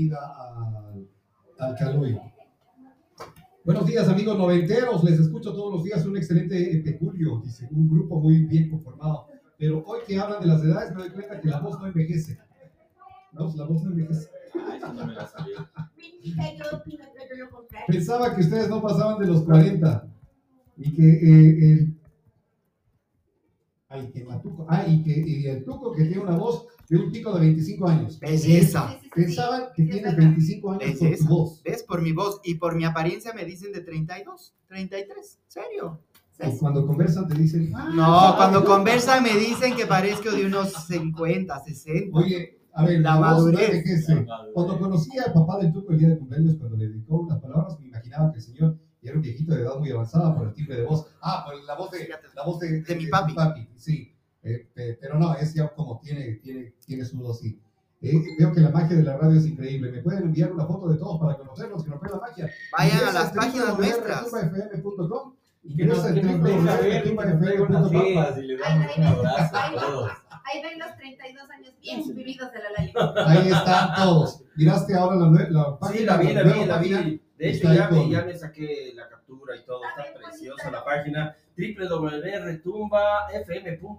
bienvenida al, al Caloy. Buenos días, amigos noventeros. Les escucho todos los días un excelente peculio, dice, un grupo muy bien conformado. Pero hoy que hablan de las edades, me doy cuenta que la voz no envejece. No, la voz no envejece. Ay, eso no me la sabía. Pensaba que ustedes no pasaban de los 40 y que eh, el, ay, que Matuco, ah, y que y el Tuco que tiene una voz de un chico de 25 años. Belleza. Pensaban que tienes 25 años por tu Belleza. voz. ¿Ves? Por mi voz y por mi apariencia me dicen de 32, 33. ¿Serio? Y cuando conversan te dicen, ah, No, cuando conversan me dicen que parezco de unos 50, 60. Oye, a ver, La la voz no madurez. Cuando conocí al papá del Tuco el día de cumpleaños, cuando le dedicó unas palabras, me imaginaba que el señor era un viejito de edad muy avanzada por el timbre de voz. Ah, por la voz de, la voz de, De mi papi. sí. Eh, eh, pero no, es ya como tiene, tiene, tiene su así. Eh, veo que la magia de la radio es increíble. ¿Me pueden enviar una foto de todos para conocerlos? Que nos vean la magia. Vayan a las páginas nuestras. www.tumbafm.com. Que nos, y. Ahí ven los 32 años bien vividos de la Lali. Ahí están todos. Miraste ahora la, la página. Sí, la vi, la vi, la vi. De hecho, ya me, ya me saqué la captura y todo. Está preciosa la página www.retumbafm.com.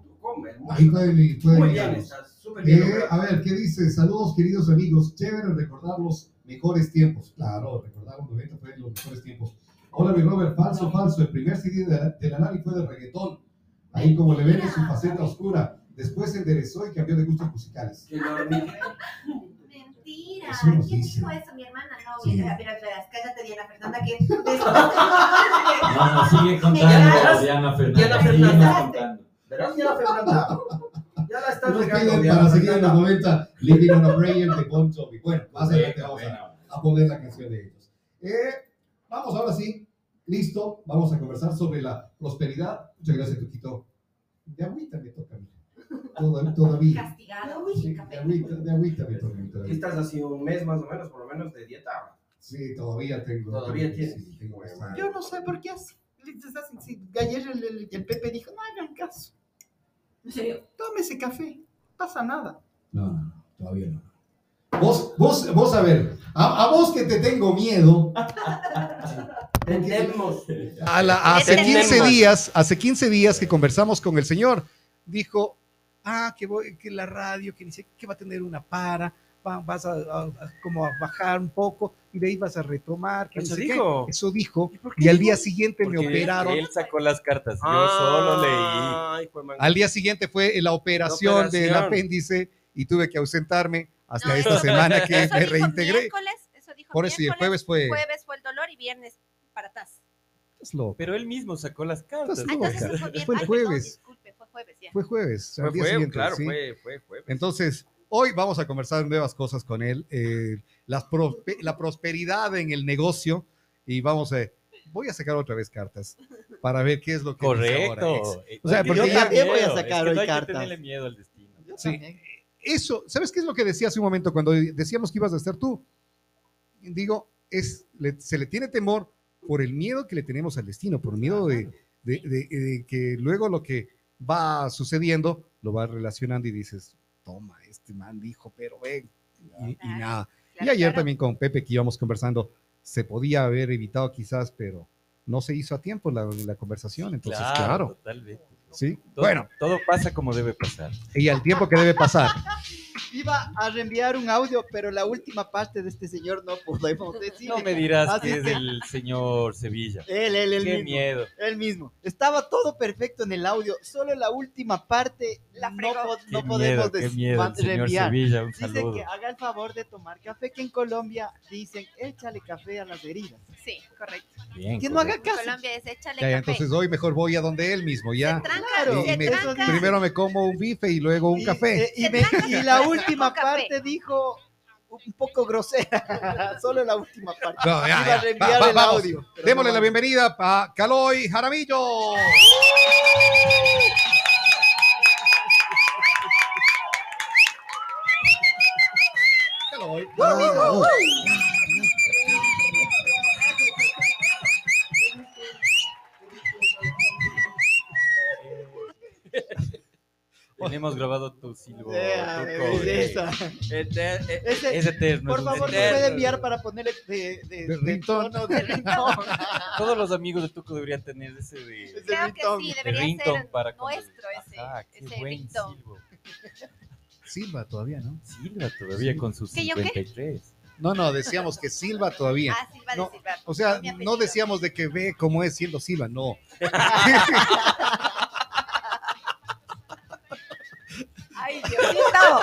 Ahí pueden, pueden Muy bien, está súper bien. Eh, a ver, ¿qué dice? Saludos, queridos amigos. Chévere recordar los mejores tiempos. Claro, recordar los 90 fue los mejores tiempos. Hola, mi Robert. Falso, falso. El primer CD de de la Lali fue de reggaetón. Ahí, como le ven, en su faceta oscura. Después se enderezó y cambió de gustos musicales. Que Mentira. ¿Quién dijo eso? Mi hermana. No, Sí. mira, mira, mira, cállate, Diana Fernanda, que No, no, sigue contando, Diana Fernanda. Diana Fernanda. contando. ¿Verdad, ya Fernanda? Ya la estás Nos regando, piden Diana para seguir en los Fernanda. 90, Living on a Prayer de Bon Jovi. Bueno, más adelante vamos a, a poner la canción de ellos. Eh, vamos ahora sí, listo, vamos a conversar sobre la prosperidad. Muchas gracias, Tuquito. De agüita me toca a mí. Toda- Todavía. castigado. Sí, de agüita, de agüita me toca a mí ¿Qué todavía. estás haciendo? Un mes más o menos, por lo menos, de dieta. Sí, todavía tengo. Todavía tienes. sí, tengo. Yo no sé por qué así. Ayer el, el- el Pepe dijo, no hagan caso. ¿En serio? Tómese café. No pasa nada. No, no, no, todavía no. Vos, vos, vos, a ver, a, a vos que te tengo miedo. Tenemos. A la- hace Entendemos. 15 días, hace 15 días que conversamos con el señor, dijo, ah, que, voy, que la radio, que dice que va a tener una para, va- vas a, a- a- como a bajar un poco y de ahí vas a retomar. Que no Eso sé qué". dijo. Eso dijo. Y al día siguiente me operaron. Él sacó las cartas. Yo solo leí. Ay, Al día siguiente fue la operación, La del apéndice y tuve que ausentarme hasta No, esta eso- semana que Eso me dijo reintegré. miércoles, eso dijo Por eso y el jueves fue... Jueves fue el dolor y viernes para atrás. Pero él mismo sacó las cartas. Estás Ah, entonces fue el Ay, perdón, jueves. fue jueves ya. Fue jueves. al Fue, día fue, siguiente, claro, sí. fue, fue, fue. Entonces, hoy vamos a conversar nuevas cosas con él, eh, las prospe- la prosperidad en el negocio y vamos a, voy a sacar otra vez cartas para ver qué es lo que dice ahora. Correcto. O sea, porque ya- también voy a sacar es que hoy no hay cartas. que tenerle miedo al destino. Yo Sí. también. Eso, ¿sabes qué es lo que decía hace un momento cuando decíamos que ibas a estar tú? Digo, es, le- se le tiene temor por el miedo que le tenemos al destino, por miedo de, de- de- de que luego lo que va sucediendo lo vas relacionando y dices, toma, este man dijo, pero ven, y, y Claro, nada. Y Claro, ayer claro. también con Pepe que íbamos conversando, se podía haber evitado quizás, pero no se hizo a tiempo la, la conversación, entonces claro, Totalmente. Sí. Todo, Bueno, todo pasa como debe pasar. y al tiempo que debe pasar. Iba a reenviar un audio, pero la última parte de este señor no podemos decir. No me dirás Así que es que- el señor Sevilla. Él, él, él Qué mismo. miedo. Él mismo. Estaba todo perfecto en el audio, solo la última parte La no, no miedo, podemos señor reenviar. Sevilla, un Dice saludo. que haga el favor de tomar café, que en Colombia dicen échale café a las heridas. Sí, correcto. Bien, Que no haga En caso. Colombia es échale ya, café. entonces hoy mejor voy a donde él mismo, ya. Claro, Y me- primero me como un bife y luego un Y, café. eh, y me- y la última parte dijo un poco grosera. Solo la última parte. No, ya, Iba ya. a reenviar Va- va- el vamos. audio. Démosle no la bienvenida a Caloy Jaramillo. Caloy. Tenemos grabado tu silbo. Yeah, belleza. Eter- eh, Ese- Es eterno. por favor, ¿me puede enviar para ponerle de, de, De ringtone. tono de ringtone? Todos los amigos de Tuco deberían tener ese de, Ese Creo que sí, de debería ser para nuestro ese, Ajá, qué ese buen ringtone. silbo. Silva todavía, ¿no? Silva todavía con sus ¿Que yo qué? 53. No, no, decíamos que Silva todavía. Ah, Silva No, de Silva. O sea, no decíamos de que ve cómo es siendo Silva, no. Ay, Diosito.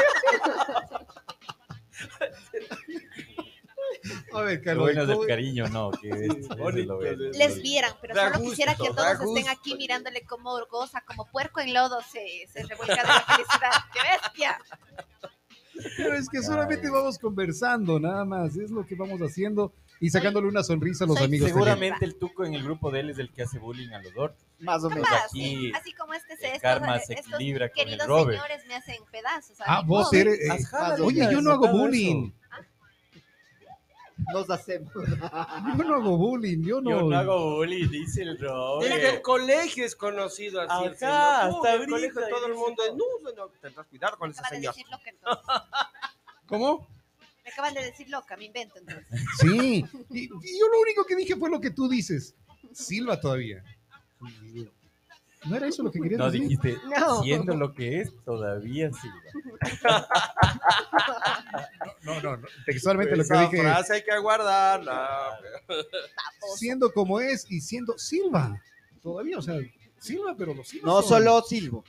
A ver, Lo Carlos. bueno es ¿cómo- el cariño, no. Que es, lo ves. les- vieran, pero Da solo gusto, quisiera que todos estén aquí mirándole cómo goza, como puerco en lodo se, se revuelca de la felicidad. ¡Qué bestia! Pero es que solamente vamos conversando, nada más. Es lo que vamos haciendo y sacándole una sonrisa a los soy amigos. también. Seguramente el Tuco en el grupo de él es el que hace bullying a los ortos. Más o menos. Aquí sí. Así como este se El estos, karma se estos equilibra con el queridos Robert. señores me hacen pedazos. Ah, vos pobre. eres. eh, Ajá, oye, yo no hago bullying. Nos hacemos. Yo no hago bullying. Yo no. Yo no hago bullying, dice el Desde Robert. el colegio es conocido así. señor. hasta el colegio todo el mundo es. No, no, tendrás cuidado con ese señor. ¿Cómo? Me acaban de decir loca, me invento entonces. Sí. Y, y yo lo único que dije fue lo que tú dices. Silva todavía. ¿No era eso lo que querías No, decir? dijiste, No. siendo lo que es, todavía Silva. No, no, no. Textualmente lo que Esa dije. frase hay que guardarla. Siendo como es y siendo Silva. Todavía, o sea, Silva, pero los Silva. No son- solo silbo.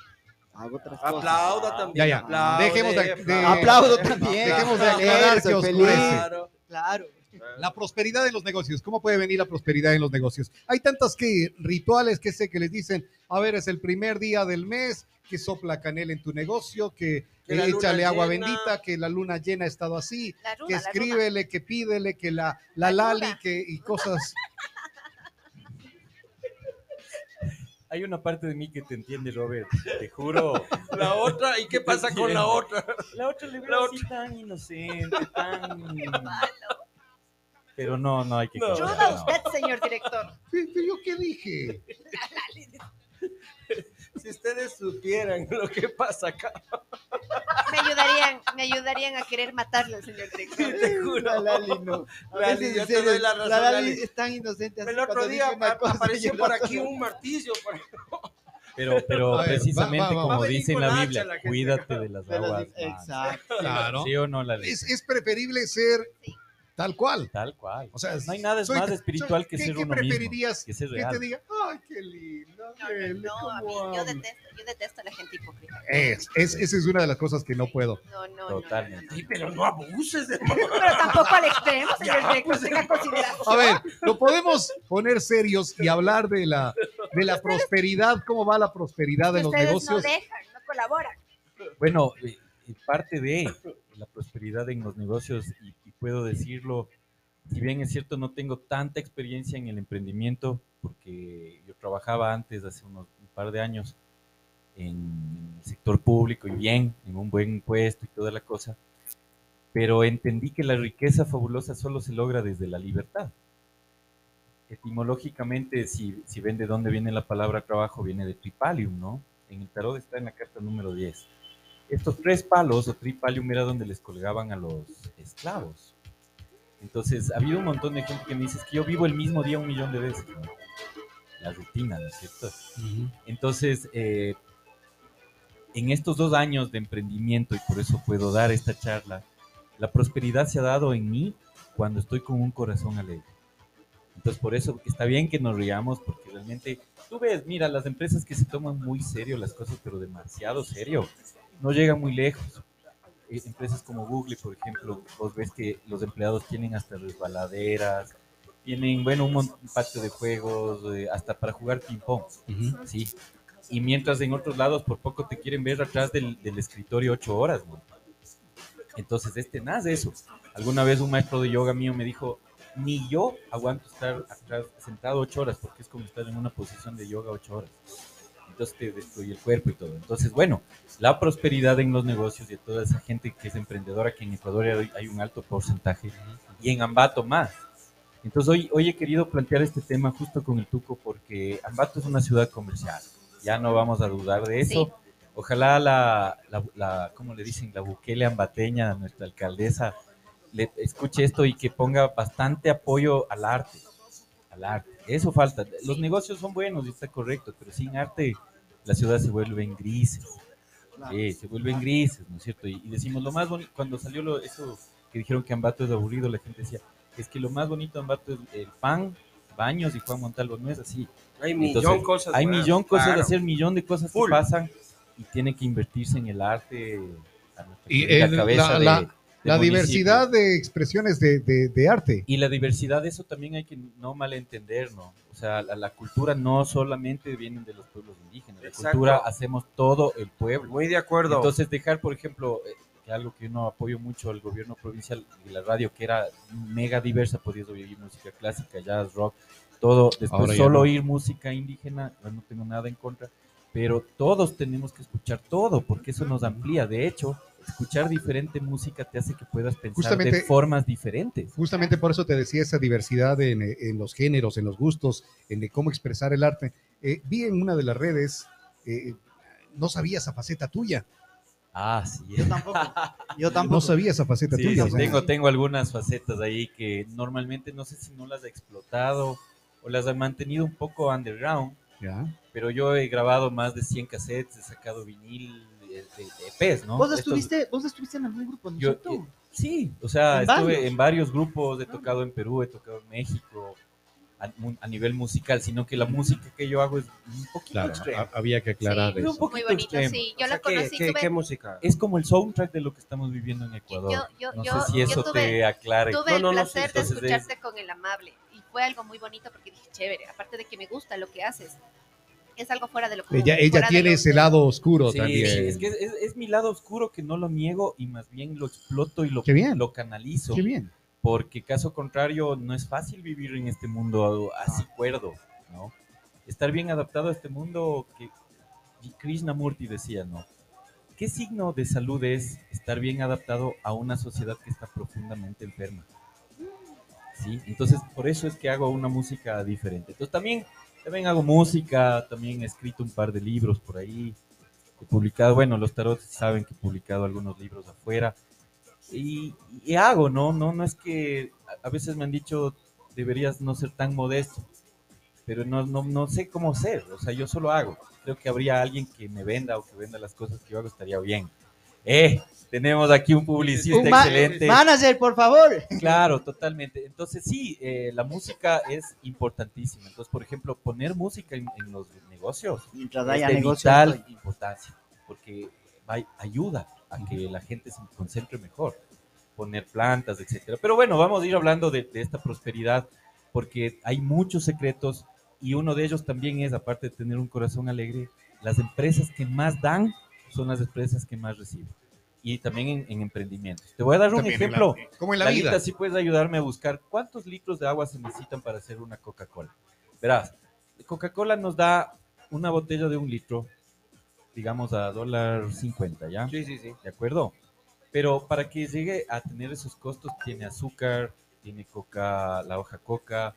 Hago otras cosas. Aplauda también. Ya, ya. aplaude, Dejemos de- de- Aplaudo también. Dejemos de aclarar que feliz. oscurece. Claro. Claro. La prosperidad en los negocios. ¿Cómo puede venir la prosperidad en los negocios? Hay tantas que rituales que sé que les dicen, a ver, es el primer día del mes, que sopla canela en tu negocio, que, Que eh, échale agua llena. bendita, que la luna llena ha estado así, que escríbele, que pídele, que la, la La lali, luna. que y cosas. Hay una parte de mí que te entiende, Robert. Te juro. La otra, ¿y qué pasa con la otra? La otra le veo así tan inocente, tan... Pero no, no hay que... No. Ayuda no. usted, señor director. ¿Pero yo qué dije? Si ustedes supieran lo que pasa acá, Me ayudarían, me ayudarían a querer matarle al señor director. te juro. La Lali no. A Lali, veces, yo en te serio, doy la razón, La Lali Lali. es tan inocente. así El otro día cosa, apareció por aquí un martillo. por- Pero, pero ver, precisamente va, va, va. como Va dice en la Biblia, la cuídate de las aguas. Exacto. Claro. ¿Sí o no la ley? Es, es preferible ser Sí. Tal cual. Tal cual. O sea, no hay nada soy- más espiritual que ¿qué- ser ¿qué uno mismo. preferirías Que ser que te diga, ay, qué lindo, No, no, no, a mí, yo habla"? detesto, yo detesto a la gente hipócrita. Es, es, esa es una de las cosas que no puedo. No, no, no, no, Totalmente. no, no. Sí, pero no abuses de Pero tampoco al extremo, señor director, tenga consideración. A ver, lo podemos poner serios y hablar de la, de la prosperidad, cómo va la prosperidad de los Ustedes no negocios. dejan, no colaboran. Bueno, eh, eh, parte de la prosperidad en los negocios, y puedo decirlo, si bien es cierto, no tengo tanta experiencia en el emprendimiento, porque yo trabajaba antes, hace unos un par de años, en el sector público y bien, en un buen puesto y toda la cosa, pero entendí que la riqueza fabulosa solo se logra desde la libertad. Etimológicamente, si, si ven de dónde viene la palabra trabajo, viene de tripalium, ¿no? En el tarot está en la carta número 10. Estos tres palos o tripalium era donde les colgaban a los esclavos. Entonces, ha habido un montón de gente que me dice "Es que yo vivo el mismo día un millón de veces. ¿no? La rutina, ¿no es cierto? Entonces, eh, en estos dos años de emprendimiento, y por eso puedo dar esta charla, la prosperidad se ha dado en mí cuando estoy con un corazón alegre. Entonces, por eso está bien que nos riamos, porque realmente, tú ves, mira, las empresas que se toman muy serio las cosas, pero demasiado serio, no llegan muy lejos. Eh, empresas como Google, por ejemplo, vos ves que los empleados tienen hasta resbaladeras, tienen, bueno, un, patio de juegos, eh, hasta para jugar ping-pong, sí. Y mientras en otros lados por poco te quieren ver atrás del, del escritorio ocho horas, ¿no? Entonces, este nace eso. Alguna vez un maestro de yoga mío me dijo, ni yo aguanto estar atrás, sentado ocho horas, porque es como estar en una posición de yoga ocho horas. Entonces te destruye el cuerpo y todo. Entonces, bueno, la prosperidad en los negocios y de toda esa gente que es emprendedora, que en Ecuador hay, un alto porcentaje, y en Ambato más. Entonces, hoy, hoy he querido plantear este tema justo con el Tuco, porque Ambato es una ciudad comercial. Ya no vamos a dudar de eso. Sí. Ojalá la, la, la- ¿cómo le dicen? La Bukele Ambateña, nuestra alcaldesa, le escuche esto y que ponga bastante apoyo al arte. Al arte. Eso falta. Los negocios son buenos y está correcto, pero sin arte la ciudad se vuelve en grises. Sí, se vuelven grises, ¿no es cierto? Y, y decimos lo más bonito, cuando salió lo, eso que dijeron que Ambato es aburrido, la gente decía, es que lo más bonito de Ambato es el pan, baños y Juan Montalvo, no es así. Hay millón Entonces, cosas. Hay millón cosas de hacer, millón de cosas Full. que pasan y tiene que invertirse en el arte. a Y el- cabeza la- de- la- La municipio. diversidad de expresiones de, de- de arte. Y la diversidad, eso también hay que no malentender, ¿no? O sea, la, la cultura no solamente viene de los pueblos indígenas, la cultura hacemos todo el pueblo. Muy de acuerdo. Entonces, dejar, por ejemplo, eh, que algo que yo no apoyo mucho al gobierno provincial y la radio, que era mega diversa, podías oír música clásica, jazz, rock, todo. Después, Ahora ya solo no. oír música indígena, no tengo nada en contra, pero todos tenemos que escuchar todo, porque eso nos amplía. De hecho, escuchar diferente música te hace que puedas pensar Justamente- de formas diferentes. Justamente por eso te decía esa diversidad en, en los géneros, en los gustos, en de cómo expresar el arte. Eh, vi en una de las redes, eh, no sabía esa faceta tuya. Ah, sí. Yo tampoco. Yo tampoco. No sabía esa faceta Sí, tuya. sí, tengo, tengo algunas facetas ahí que normalmente no sé si no las he explotado o las he mantenido un poco underground, ya. pero yo he grabado más de 100 cassettes, he sacado vinil, de, de- de EPs, ¿no? ¿Vos Estos- estuviste, vos estuviste en algún grupo, ¿no Yo- eh, sí, o sea, ¿En estuve varios? en varios grupos, he tocado en Perú, he tocado en México, a, a nivel musical, sino que la música que yo hago es un poquito Claro, extrema. ha- había que aclarar Sí, un eso. poquito Muy bonito, extremo. sí. Yo O sea, la conocí, ¿qué, tuve, qué música? Es como el soundtrack de lo que estamos viviendo en Ecuador. yo, yo, no yo, sé si yo eso tuve, te aclare. tuve No, el no, no, sí, placer de entonces es- escucharte con el amable y fue algo muy bonito porque dije, chévere, aparte de que me gusta lo que haces, es algo fuera de lo común. Ella, ella tiene ese lado oscuro Sí, también. sí, es que es, es mi lado oscuro que no lo niego y más bien lo exploto y lo, Qué bien. lo canalizo. Qué bien. Porque caso contrario, no es fácil vivir en este mundo así cuerdo, ¿no? Estar bien adaptado a este mundo que Krishnamurti decía, ¿no? ¿Qué signo de salud es estar bien adaptado a una sociedad que está profundamente enferma? ¿Sí? Entonces, por eso es que hago una música diferente. Entonces, también, también hago música, también he escrito un par de libros por ahí, he publicado, bueno, los tarot saben que he publicado algunos libros afuera, y, y hago, ¿no? ¿no? No es que a- veces me han dicho, deberías no ser tan modesto, pero no, no, no sé cómo ser, o sea, yo solo hago. Creo que habría alguien que me venda o que venda las cosas que yo hago, estaría bien. ¡Eh! Tenemos aquí un publicista Un ma- excelente. Manager, por favor. Claro, totalmente. Entonces sí, eh, la música es importantísima. Entonces, por ejemplo, poner música en, en los negocios Mientras es haya de negocio. vital importancia, porque ayuda a que la gente se concentre mejor, poner plantas, etcétera. Pero bueno, vamos a ir hablando de, de esta prosperidad, porque hay muchos secretos y uno de ellos también es, aparte de tener un corazón alegre, las empresas que más dan son las empresas que más reciben. Y también en, en emprendimientos. Te voy a dar un También en la- ejemplo. como en la Lalita, vida. si puedes ayudarme a buscar cuántos litros de agua se necesitan para hacer una Coca-Cola. Verás, Coca-Cola nos da una botella de un litro, digamos a dólar cincuenta, ¿ya? Sí, sí, sí. ¿De acuerdo? Pero para que llegue a tener esos costos, tiene azúcar, tiene coca, la hoja coca,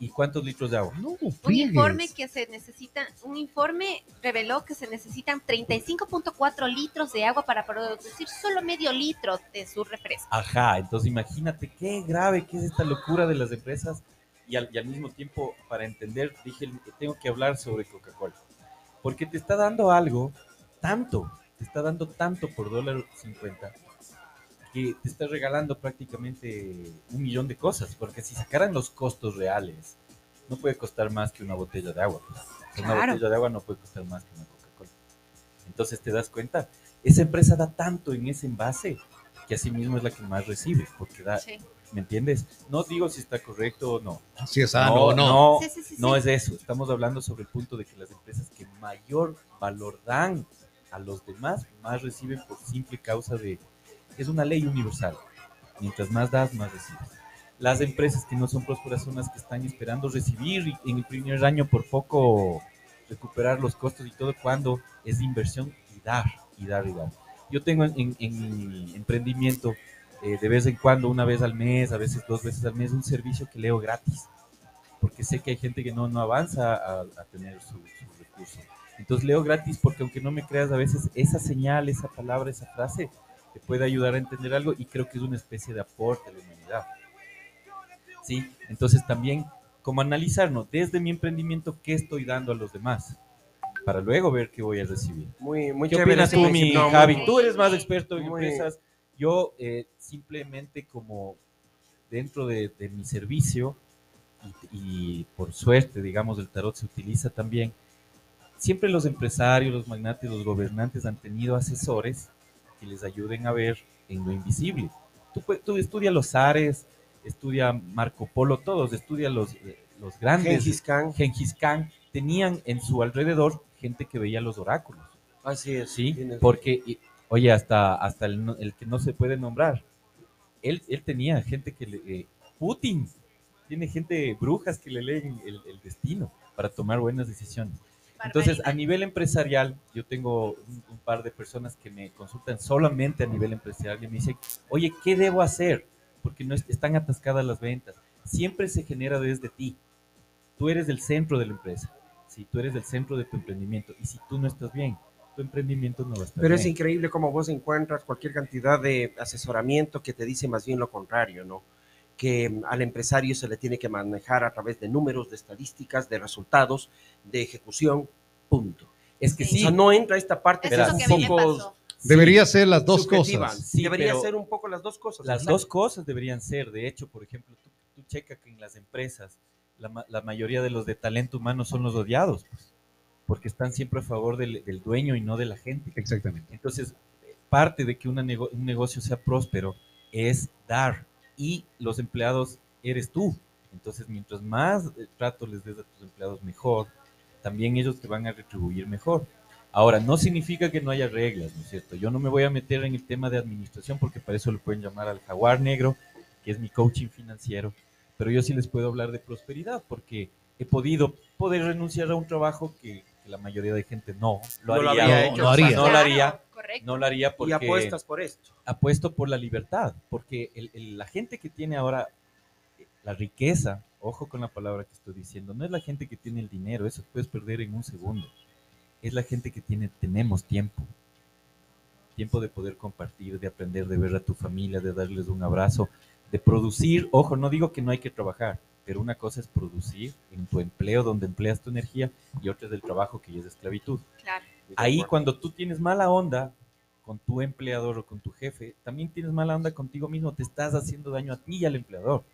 ¿y cuántos litros de agua? No, Un friegues. informe que se necesita, un informe reveló que se necesitan 35.4 litros de agua para producir solo medio litro de su refresco. Ajá, entonces imagínate qué grave que es esta locura de las empresas y al, y al mismo tiempo, para entender, dije, tengo que hablar sobre Coca-Cola. Porque te está dando algo, tanto, te está dando tanto por dólar 50, que te está regalando prácticamente un millón de cosas. Porque si sacaran los costos reales, no puede costar más que una botella de agua. pues. Una Claro. botella de agua no puede costar más que una Coca-Cola. Entonces te das cuenta, esa empresa da tanto en ese envase que así mismo es la que más recibe, porque da, Sí. ¿me entiendes? No digo si está correcto o no. Si es sano o no. no, Sí, sí, sí, no sí. es eso. Estamos hablando sobre el punto de que las empresas que mayor valor dan a los demás, más reciben por simple causa de... Es una ley universal. Mientras más das, más recibes. Las empresas que no son prósperas son las que están esperando recibir y en el primer año por poco recuperar los costos y todo cuando es inversión y dar, y dar, y dar. Yo tengo en, en- en mi emprendimiento eh, de vez en cuando, una vez al mes, a veces dos veces al mes, un servicio que leo gratis. Porque sé que hay gente que no, no avanza a, a tener su, su recurso. Entonces leo gratis porque aunque no me creas, a veces esa señal, esa palabra, esa frase te puede ayudar a entender algo y creo que es una especie de aporte a la humanidad. ¿Sí? Entonces también como analizarnos desde mi emprendimiento qué estoy dando a los demás para luego ver qué voy a recibir. Muy, muy ¿Qué opinas tú, mi. No, muy- Javi? Tú eres más experto en muy- empresas. Yo eh, simplemente como dentro de, de mi servicio y, y por suerte, digamos, el tarot se utiliza también. Siempre los empresarios, los magnates, los gobernantes han tenido asesores que les ayuden a ver en lo invisible. Tú, tú estudia los Ares, estudia Marco Polo, todos, estudia los, eh, los grandes. Gengis Khan. Gengis Khan, tenían en su alrededor gente que veía los oráculos. Así es. Sí, tienes- porque, y- oye, hasta, hasta el, el que no se puede nombrar, él, él tenía gente que le... eh, Putin tiene gente, brujas que le leen el, el destino para tomar buenas decisiones. Entonces, a nivel empresarial, yo tengo un, un par de personas que me consultan solamente a nivel empresarial y me dicen, oye, ¿qué debo hacer? Porque no es- están atascadas las ventas. Siempre se genera desde ti. Tú eres el centro de la empresa. Si tú eres el centro de tu emprendimiento y si tú no estás bien, tu emprendimiento no va a estar Pero es increíble cómo vos encuentras cualquier cantidad de asesoramiento que te dice más bien lo contrario, ¿no? Que al empresario se le tiene que manejar a través de números, de estadísticas, de resultados, de ejecución, punto. Es que Sí. O sí, sea, no entra esta parte Eso que es es lo un que a mí me poco pasó. Debería ser las dos subjetiva. cosas. Sí, Debería ser un poco las dos cosas. Las dos cosas deberían ser. De hecho, por ejemplo, tú, tú checa que en las empresas la, ma- la mayoría de los de talento humano son los odiados, pues, porque están siempre a favor del, del dueño y no de la gente. Exactamente. Entonces, parte de que una nego- un negocio sea próspero es dar y los empleados eres tú. Entonces, mientras más eh, trato les des a tus empleados mejor, también ellos te van a retribuir mejor. Ahora, no significa que no haya reglas, ¿no es cierto? Yo no me voy a meter en el tema de administración porque para eso lo pueden llamar al jaguar negro, que es mi coaching financiero, pero yo sí les puedo hablar de prosperidad porque he podido poder renunciar a un trabajo que, que la mayoría de gente no lo No lo haría. no, haría. No lo haría, Correcto. no lo haría porque Y apuestas por esto. apuesto por la libertad, porque el- el- la gente que tiene ahora la riqueza, ojo con la palabra que estoy diciendo, no es la gente que tiene el dinero, eso puedes perder en un segundo, es la gente que tiene, tenemos tiempo, tiempo de poder compartir, de aprender, de ver a tu familia, de darles un abrazo, de producir, ojo, no digo que no hay que trabajar, pero una cosa es producir en tu empleo donde empleas tu energía y otra es el trabajo que ya es esclavitud. Claro. Ahí cuando tú tienes mala onda con tu empleador o con tu jefe, también tienes mala onda contigo mismo, te estás haciendo daño a ti y al empleador.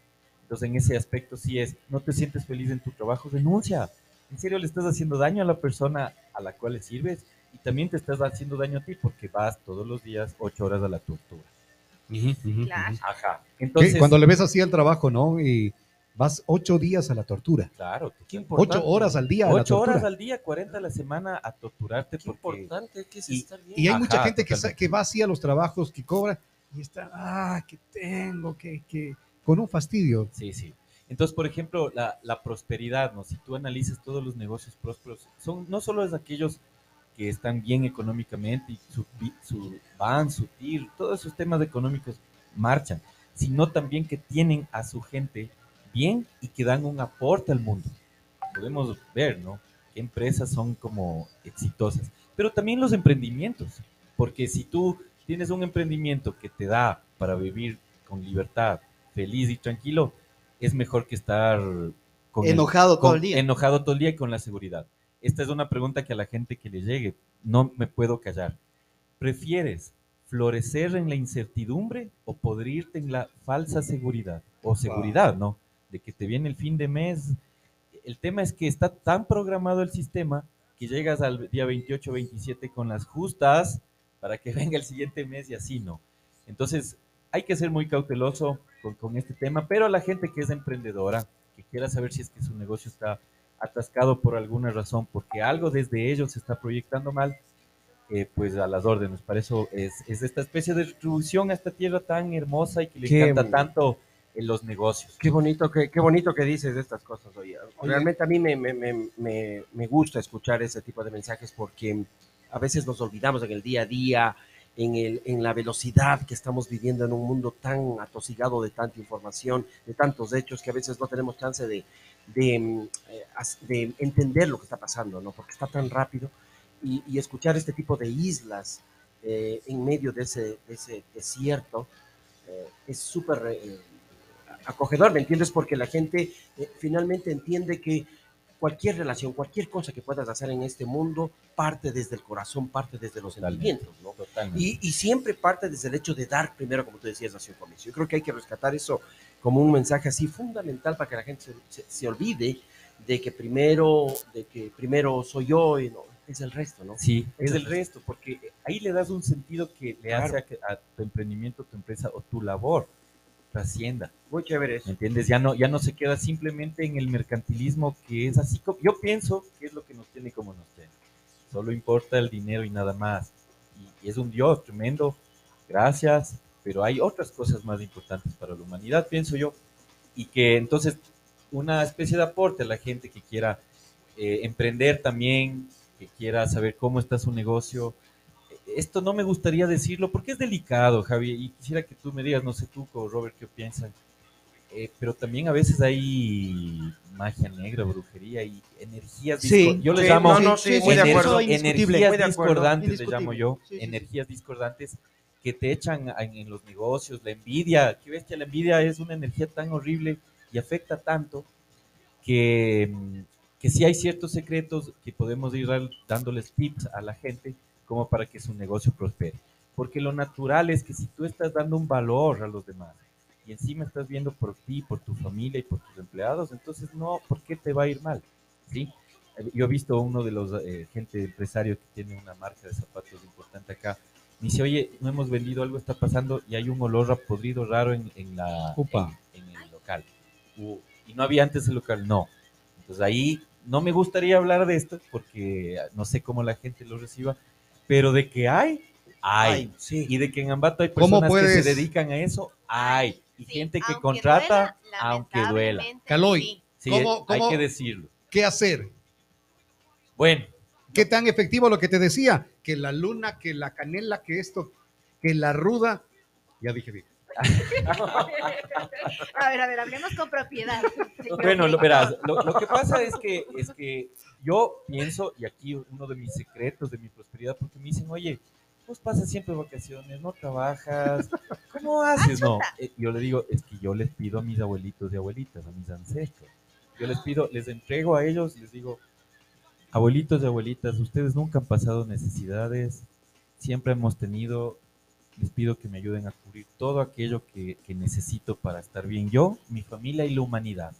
Entonces en ese aspecto sí es, no te sientes feliz en tu trabajo, renuncia. En serio le estás haciendo daño a la persona a la cual le sirves y también te estás haciendo daño a ti porque vas todos los días ocho horas a la tortura. Claro. Ajá. Entonces, Cuando le ves así al trabajo, ¿no? Y vas ocho días a la tortura. claro, Qué Ocho importante. horas al día a la ocho tortura. horas al día, 40 a la semana a torturarte Qué porque importante que es y- estar bien. Y hay Ajá, mucha gente que, que va así a los trabajos, que cobra y está, ah, que tengo, que, que, con un fastidio. Sí, sí. Entonces, por ejemplo, la, la prosperidad, ¿no? Si tú analizas todos los negocios prósperos, son no solo es aquellos que están bien económicamente y su, su van, su TIR, todos esos temas económicos marchan, sino también que tienen a su gente bien y que dan un aporte al mundo. Podemos ver, ¿no? Qué empresas son como exitosas, pero también los emprendimientos, porque si tú tienes un emprendimiento que te da para vivir con libertad, feliz y tranquilo, es mejor que estar con el- Enojado todo con- el día. Enojado todo el día y con la seguridad. Esta es una pregunta que a la gente que le llegue, no me puedo callar. ¿Prefieres florecer en la incertidumbre o podrirte en la falsa seguridad? O seguridad, ¿no? De que te viene el fin de mes. El tema es que está tan programado el sistema que llegas al día 28, 27 con las justas para que venga el siguiente mes y así, ¿no? Entonces, hay que ser muy cauteloso con, con este tema, pero a la gente que es emprendedora, que quiera saber si es que su negocio está atascado por alguna razón, porque algo desde ellos se está proyectando mal, eh, pues a las órdenes. Para eso es, es esta especie de retribución a esta tierra tan hermosa y que le Qué encanta tanto en los negocios. Qué bonito que, qué bonito que dices de estas cosas, oye. Realmente a mí me, me, me, me, me gusta escuchar ese tipo de mensajes porque a veces nos olvidamos en el día a día, en, el, en la velocidad que estamos viviendo en un mundo tan atosigado de tanta información, de tantos hechos, que a veces no tenemos chance de, de, mm, eh, de entender lo que está pasando, ¿no? Porque está tan rápido y, y escuchar este tipo de islas eh, en medio de ese, de ese desierto eh, es súper eh, acogedor, ¿me entiendes? Porque la gente eh, finalmente entiende que cualquier relación, cualquier cosa que puedas hacer en este mundo parte desde el corazón, parte desde los sentimientos, ¿no? Totalmente. Y, y siempre parte desde el hecho de dar primero, como tú decías hace un comienzo. Yo creo que hay que rescatar eso como un mensaje así fundamental para que la gente se, se- se olvide de que primero, de que primero soy yo y no, es el resto, ¿no? Sí, es el resto, porque ahí le das un sentido que le hace a, a tu emprendimiento, tu empresa o tu labor trascienda. Muy chévere eso. ¿Me entiendes? Ya no, ya no se queda simplemente en el mercantilismo que es así como, yo pienso que es lo que nos tiene como nos tiene. Solo importa el dinero y nada más. Y, y es un Dios tremendo, gracias, pero hay otras cosas más importantes para la humanidad, pienso yo. Y que entonces una especie de aporte a la gente que quiera eh, emprender también, que quiera saber cómo está su negocio. Esto no me gustaría decirlo porque es delicado, Javi, y quisiera que tú me digas, no sé tú, o Robert, qué piensan. Eh, pero también a veces hay magia negra, brujería y energías. Sí, discor- yo les sí, llamo no, no, sí, muy de ener- acuerdo. Energías de discordantes, le Indiscutible. llamo yo, Sí, sí, sí. energías discordantes que te echan en, en los negocios, la envidia, ves que la envidia es una energía tan horrible y afecta tanto que, mm, que sí hay ciertos secretos que podemos ir dándoles tips a la gente como para que su negocio prospere. Porque lo natural es que si tú estás dando un valor a los demás y encima estás viendo por ti, por tu familia y por tus empleados, entonces no, ¿por qué te va a ir mal? ¿Sí? Yo he visto uno de los eh, gente empresario que tiene una marca de zapatos importante acá. Me dice, oye, no hemos vendido, algo está pasando y hay un olor a podrido raro en, en la, en, en el local. Y no había antes el local, no. Entonces ahí no me gustaría hablar de esto porque no sé cómo la gente lo reciba, pero de que hay, hay. Ay, Sí. Y de que en Ambato hay ¿Cómo personas que se dedican a eso, hay. Y Sí, gente que contrata, duela, aunque duela. Caloy. sí. Sí, ¿Cómo- hay cómo- que decirlo. ¿Qué hacer? Bueno, ¿Qué tan efectivo lo que te decía? Que la luna, que la canela, que esto, que la ruda. Ya dije bien. A ver, a ver, hablemos con propiedad. señor Bueno, lo, Víctor. verás, lo, lo que pasa es que, es que yo pienso, y aquí uno de mis secretos de mi prosperidad, porque me dicen, oye, vos pasas siempre vacaciones, no trabajas, ¿cómo haces? No, Eh, yo le digo, es que yo les pido a mis abuelitos y abuelitas, a mis ancestros, yo les pido, les entrego a ellos, les digo, abuelitos y abuelitas, ustedes nunca han pasado necesidades, siempre hemos tenido, les pido que me ayuden a cubrir todo aquello que, que necesito para estar bien yo, mi familia y la humanidad.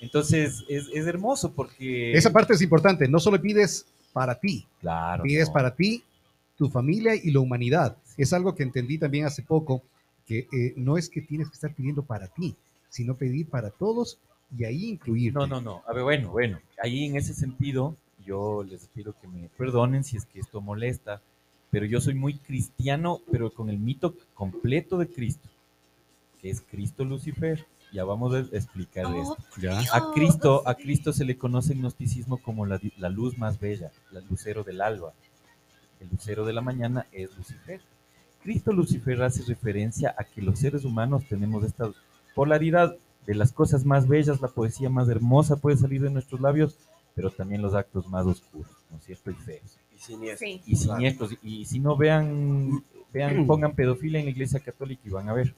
Entonces, es, es hermoso porque... Esa parte es importante. No solo pides para ti, Claro. pides no. para ti, tu familia y la humanidad. Es algo que entendí también hace poco, que eh, no es que tienes que estar pidiendo para ti, sino pedir para todos y ahí incluir. No, no, no. A ver, bueno, bueno. Ahí en ese sentido, yo les pido que me perdonen si es que esto molesta, pero yo soy muy cristiano, pero con el mito completo de Cristo, que es Cristo Lucifer. Ya vamos a explicar Oh, esto. Ya. A Cristo, a Cristo se le conoce en gnosticismo como la, la luz más bella, el lucero del alba. El lucero de la mañana es Lucifer. Cristo Lucifer hace referencia a que los seres humanos tenemos esta polaridad de las cosas más bellas, la poesía más hermosa puede salir de nuestros labios, pero también los actos más oscuros, ¿no es cierto? Y feos. Y siniestro. Sí. Y siniestros. Y si no vean, vean, pongan pedofilia en la iglesia católica y van a ver.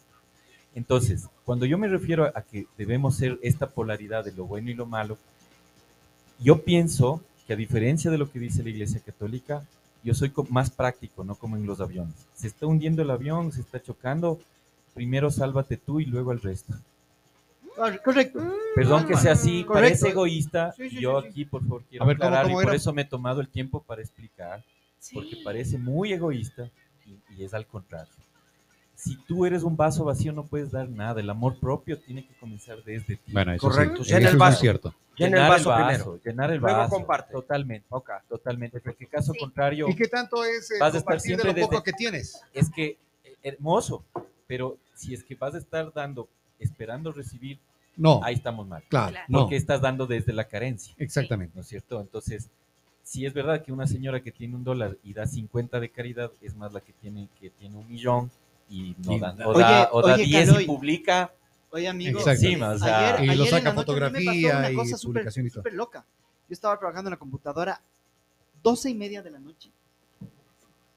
Entonces, cuando yo me refiero a que debemos ser esta polaridad de lo bueno y lo malo, yo pienso que a diferencia de lo que dice la iglesia católica, yo soy más práctico, no como en los aviones. Se está hundiendo el avión, se está chocando, primero sálvate tú y luego el resto. Correcto. Perdón que sea así, Correcto. parece egoísta. Sí, sí, yo sí, sí. aquí, por favor, quiero ver, ¿cómo- aclarar cómo y por eso me he tomado el tiempo para explicar Sí. porque parece muy egoísta y, y es al contrario. Si tú eres un vaso vacío no puedes dar nada, el amor propio tiene que comenzar desde ti. Bueno, eso Correcto, sí, llena el es vaso. cierto. Llena el vaso primero. llenar el Luego vaso. comparte. Totalmente, totalmente, porque caso Sí. contrario ¿Y qué tanto es eh, Vas a estar compartir de siempre lo poco desde- que tienes? es que eh, hermoso, pero si es que vas a estar dando, esperando recibir, No, ahí estamos mal. claro, Claro. no, Porque estás dando desde la carencia. exactamente. ¿no es cierto? Entonces, si es verdad que una señora que tiene un dólar y da 50 de caridad es más la que tiene que tiene un millón y no da, o da, Oye, o da oye, 10 Caloy. y publica. Oye, amigo. Sí, o sea, ayer, Y lo ayer saca fotografía y cosa publicación y todo. loca. Yo estaba trabajando en la computadora doce y media de la noche.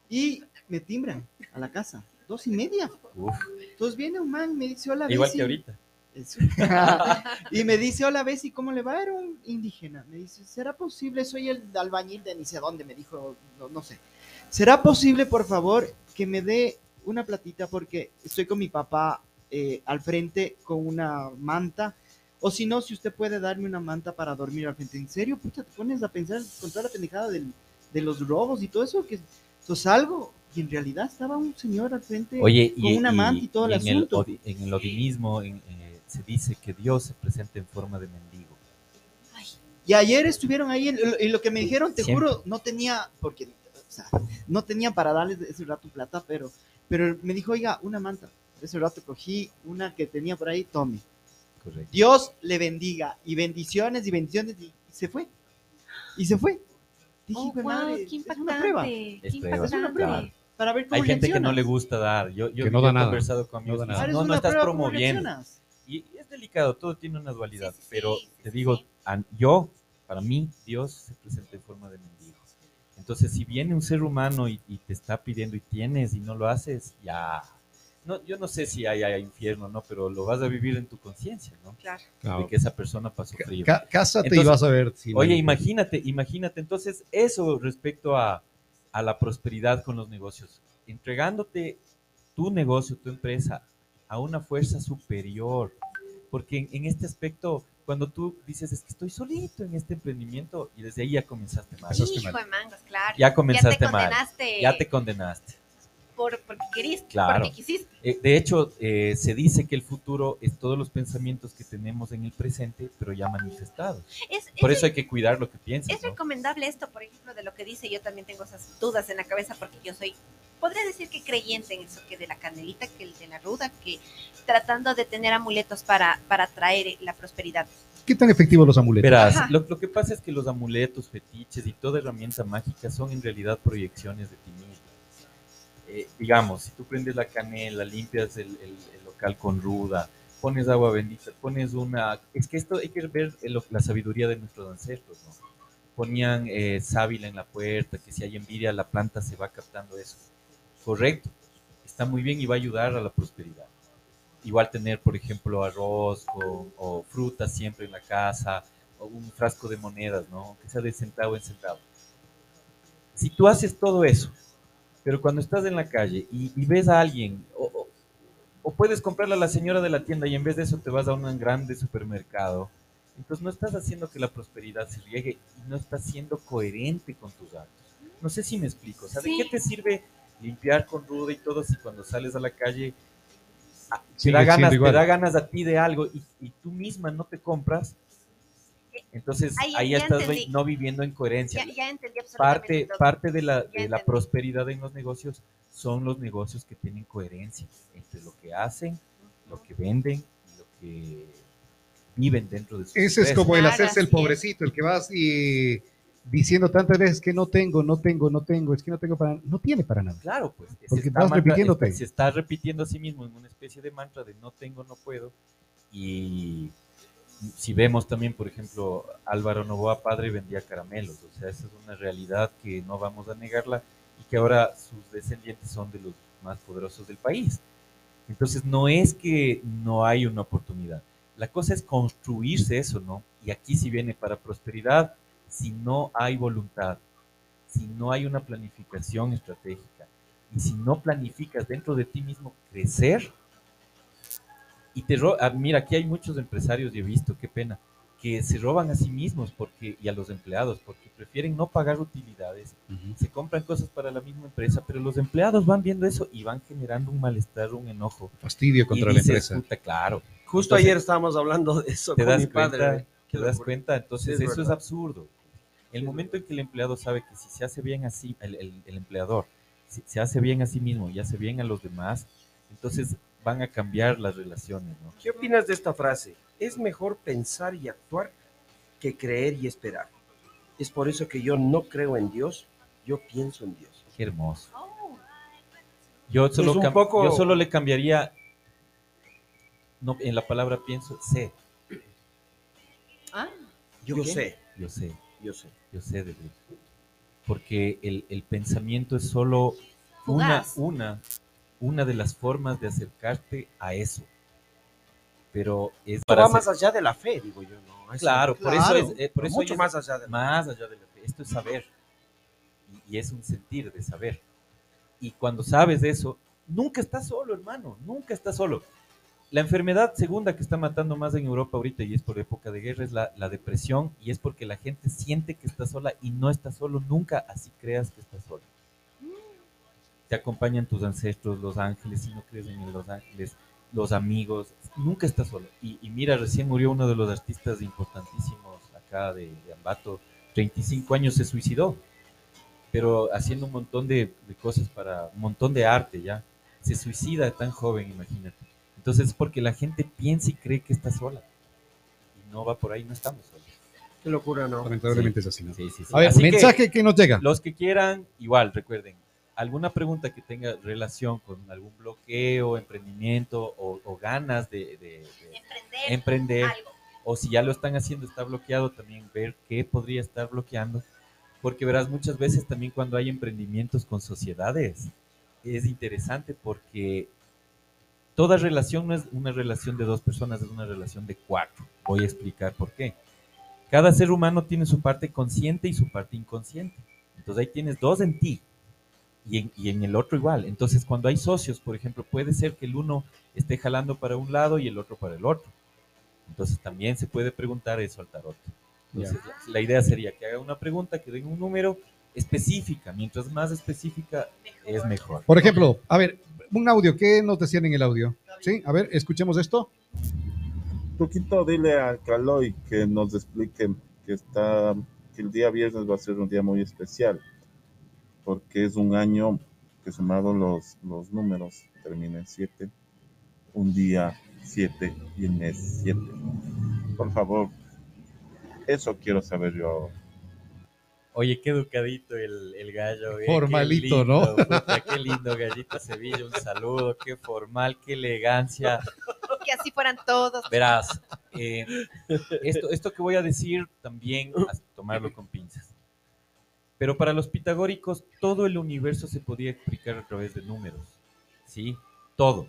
Y me timbran a la casa, dos y media. Uf, Entonces viene un man, me dice, hola, igual Bessie". que ahorita. Y me dice, hola, Bessie, ¿cómo le va? Era un indígena. Me dice, ¿será posible? Soy el albañil de ni sé dónde, me dijo, no, no sé. ¿Será posible, por favor, que me dé una platita porque estoy con mi papá eh, al frente con una manta? O si no, si usted puede darme una manta para dormir al frente. ¿En serio? Puta, te pones a pensar con toda la pendejada del- de los robos y todo eso, que eso salgo y en realidad estaba un señor al frente Oye, con una manta y todo el en asunto. en el odinismo en, eh, se dice que Dios se presenta en forma de mendigo. Y ayer estuvieron ahí y lo que me dijeron, te Siempre. juro, no tenía, porque, o sea, no tenía para darles ese rato plata, pero, pero me dijo, oiga, una manta. Ese rato cogí una que tenía por ahí, tome. Correcto. Dios le bendiga y bendiciones y bendiciones y, y se fue. Y se fue. Dije, Oh, "Jue wow, madre, qué es una prueba. impactante. Es Qué prueba, Es una prueba. Para ver cómo Hay gente que no le gusta dar. Yo, yo, Que no yo da he nada. conversado con amigos. No y nada. es No, no una estás promoviendo. Y es delicado, todo tiene una dualidad. Sí, sí, pero sí, te sí, digo, yo, para mí, Dios se presenta en forma de mendigo. Entonces, si viene un ser humano y, y te está pidiendo y tienes y no lo haces, ya. No, yo no sé si hay, hay infierno, ¿no? Pero lo vas a vivir en tu conciencia, ¿no? Claro. De que esa persona pasó frío. Ca- Cásate y Entonces, vas a ver. si no- Oye, imagínate, imagínate. Entonces, eso respecto a, a la prosperidad con los negocios. Entregándote tu negocio, tu empresa, a una fuerza superior. Porque en, en este aspecto, cuando tú dices, es que estoy solito en este emprendimiento, y desde ahí ya comenzaste mal. Hijo de mangos, claro. Ya comenzaste ya te mal. condenaste Ya te condenaste. Por, porque queriste, Claro. porque quisiste. Eh, de hecho, eh, se dice que el futuro es todos los pensamientos que tenemos en el presente, pero ya manifestados. Es, Por es- eso hay que cuidar lo que piensas. es ¿no? recomendable esto, por ejemplo, de lo que dice. Yo también tengo esas dudas en la cabeza porque yo soy, podría decir que creyente en eso, que de la canelita, que el de la ruda, que tratando de tener amuletos para, para traer la prosperidad. ¿Qué tan efectivos los amuletos? Verás, lo, lo que pasa es que los amuletos, fetiches y toda herramienta mágica son en realidad proyecciones de ti mismo. Eh, digamos, si tú prendes la canela, limpias el, el- el local con ruda, pones agua bendita, pones una... Es que esto hay que ver eh, la sabiduría de nuestros ancestros, ¿no? Ponían eh, sábila en la puerta, que si hay envidia la planta se va captando eso. Correcto, está muy bien y va a ayudar a la prosperidad. Igual tener, por ejemplo, arroz o, o frutas siempre en la casa, o un frasco de monedas, ¿no? Que sea de centavo en centavo. Si tú haces todo eso, pero cuando estás en la calle y, y ves a alguien, o, o- o puedes comprarle a la señora de la tienda y en vez de eso te vas a un grande supermercado, entonces no estás haciendo que la prosperidad se riegue y no estás siendo coherente con tus actos. No sé si me explico. O sea, ¿de Sí. qué te sirve limpiar con ruda y todo si cuando sales a la calle ah, te da, ganas, te da ganas a ti de algo y, y tú misma no te compras? Entonces Ahí- ahí ya estás entendí. no viviendo en coherencia Ya, ya entendí absolutamente parte, todo. parte de la, de la prosperidad en los negocios son los negocios que tienen coherencia entre lo que hacen, lo que venden y lo que viven dentro de sus Ese es como el hacerse el pobrecito, el que vas y diciendo tantas veces que no tengo, no tengo, no tengo, es que no tengo para no tiene para nada. Claro, pues Porque vas mantra- repitiéndote. Se está repitiendo a sí mismo en una especie de mantra de no tengo, no puedo. Y si vemos también, por ejemplo, Álvaro Novoa padre vendía caramelos, o sea, esa es una realidad que no vamos a negarla y que ahora sus descendientes son de los más poderosos del país. Entonces no es que no hay una oportunidad, la cosa es construirse eso, ¿no? Y aquí si viene para prosperidad, si no hay voluntad, si no hay una planificación estratégica y si no planificas dentro de ti mismo crecer, y te ro- ah, mira, aquí hay muchos empresarios, y he visto, qué pena, que se roban a sí mismos porque, y a los empleados porque prefieren no pagar utilidades, se compran cosas para la misma empresa, pero los empleados van viendo eso y van generando un malestar, un enojo. Fastidio Y contra la empresa. "Puta, claro, Justo Entonces, ayer estábamos hablando de eso te con das mi cuenta, padre. te Qué das locura. cuenta, entonces Sí, es eso es absurdo. El momento en que el empleado sabe que si se hace bien así, el, el- el empleador, si se hace bien a sí mismo y hace bien a los demás, entonces van a cambiar las relaciones, ¿no? ¿Qué opinas de esta frase? Es mejor pensar y actuar que creer y esperar. Es por eso que yo no creo en Dios, yo pienso en Dios. Qué hermoso. Oh, Yo solo, poco- yo solo le cambiaría, no, en la palabra pienso, sé, Ah, Yo, qué? sé, yo sé, yo sé. yo sé de Dios. porque el, el pensamiento es solo Fugaz. una, una de las formas de acercarte a eso. Pero es Esto va hacer- más allá de la fe, digo yo. ¿no? Eso- Claro, por eso es, eh, por eso mucho es- más allá de la más allá de la fe. Esto es saber. Y, y es un sentir de saber. Y cuando sabes eso, nunca estás solo, hermano. Nunca estás solo. La enfermedad segunda que está matando más en Europa ahorita y es por época de guerra es la, la depresión y es porque la gente siente que está sola y no está solo nunca, así creas que estás solo. Te acompañan tus ancestros, los ángeles, si no crees en los ángeles, los amigos, nunca estás solo. Y, y mira, recién murió uno de los artistas importantísimos acá de, de Ambato, 35 años se suicidó, pero haciendo un montón de, de cosas para, un montón de arte ya. Se suicida tan joven, imagínate. Entonces es porque la gente piensa y cree que está sola. Y no va por ahí, no estamos solos. Qué locura, ¿no? Lamentablemente es así, ¿no? Sí, sí, sí. A ver, Así que- mensaje que, nos llega. los que quieran, igual, recuerden, alguna pregunta que tenga relación con algún bloqueo, emprendimiento o, o ganas de, de- de Emprender emprender, algo. o si ya lo están haciendo, está bloqueado, también ver qué podría estar bloqueando. Porque verás, muchas veces también cuando hay emprendimientos con sociedades, es interesante porque toda relación no es una relación de dos personas, es una relación de cuatro. Voy a explicar por qué. Cada ser humano tiene su parte consciente y su parte inconsciente. Entonces ahí tienes dos en ti y en, y en el otro igual. Entonces cuando hay socios, por ejemplo, puede ser que el uno esté jalando para un lado y el otro para el otro. Entonces también se puede preguntar eso al tarot. Entonces la, la idea sería que haga una pregunta, que den un número específica. Mientras más específica es mejor. Por ejemplo, a ver, un audio, ¿qué nos decían en el audio? Sí, a ver, escuchemos esto. Truquito, dile a Caloy que nos explique que está que el día viernes va a ser un día muy especial porque es un año que sumado los, los números termina en 7, un día 7 y el mes 7. Por favor, eso quiero saber yo. Oye, qué educadito el, el gallo. eh, Formalito, qué ¿no? puta, qué lindo, gallito Sevilla. Un saludo, qué formal, qué elegancia. Que así fueran todos. Verás, eh, esto, esto que voy a decir también tomarlo con pinzas. Pero para los pitagóricos, todo el universo se podía explicar a través de números. ¿Sí? Todo.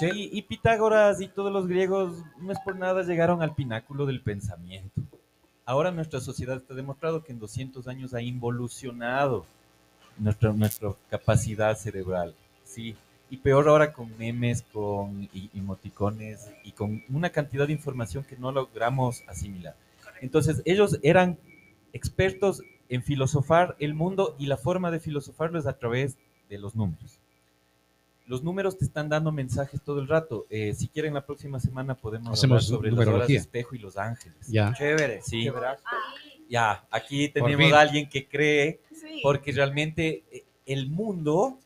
Y, y Pitágoras y todos los griegos, no es por nada, llegaron al pináculo del pensamiento. Ahora nuestra sociedad está demostrado que en 200 años ha involucionado nuestra, nuestra capacidad cerebral. Sí, y peor ahora con memes, con emoticones y con una cantidad de información que no logramos asimilar. Entonces, ellos eran expertos en filosofar el mundo y la forma de filosofarlo es a través de los números. Los números te están dando mensajes todo el rato. Eh, si quieren, la próxima semana podemos Hacemos hablar sobre las horas de numerología. espejo y los ángeles. Ya. Chévere. Sí. Ya, aquí tenemos a alguien que cree Sí. porque realmente eh, el mundo,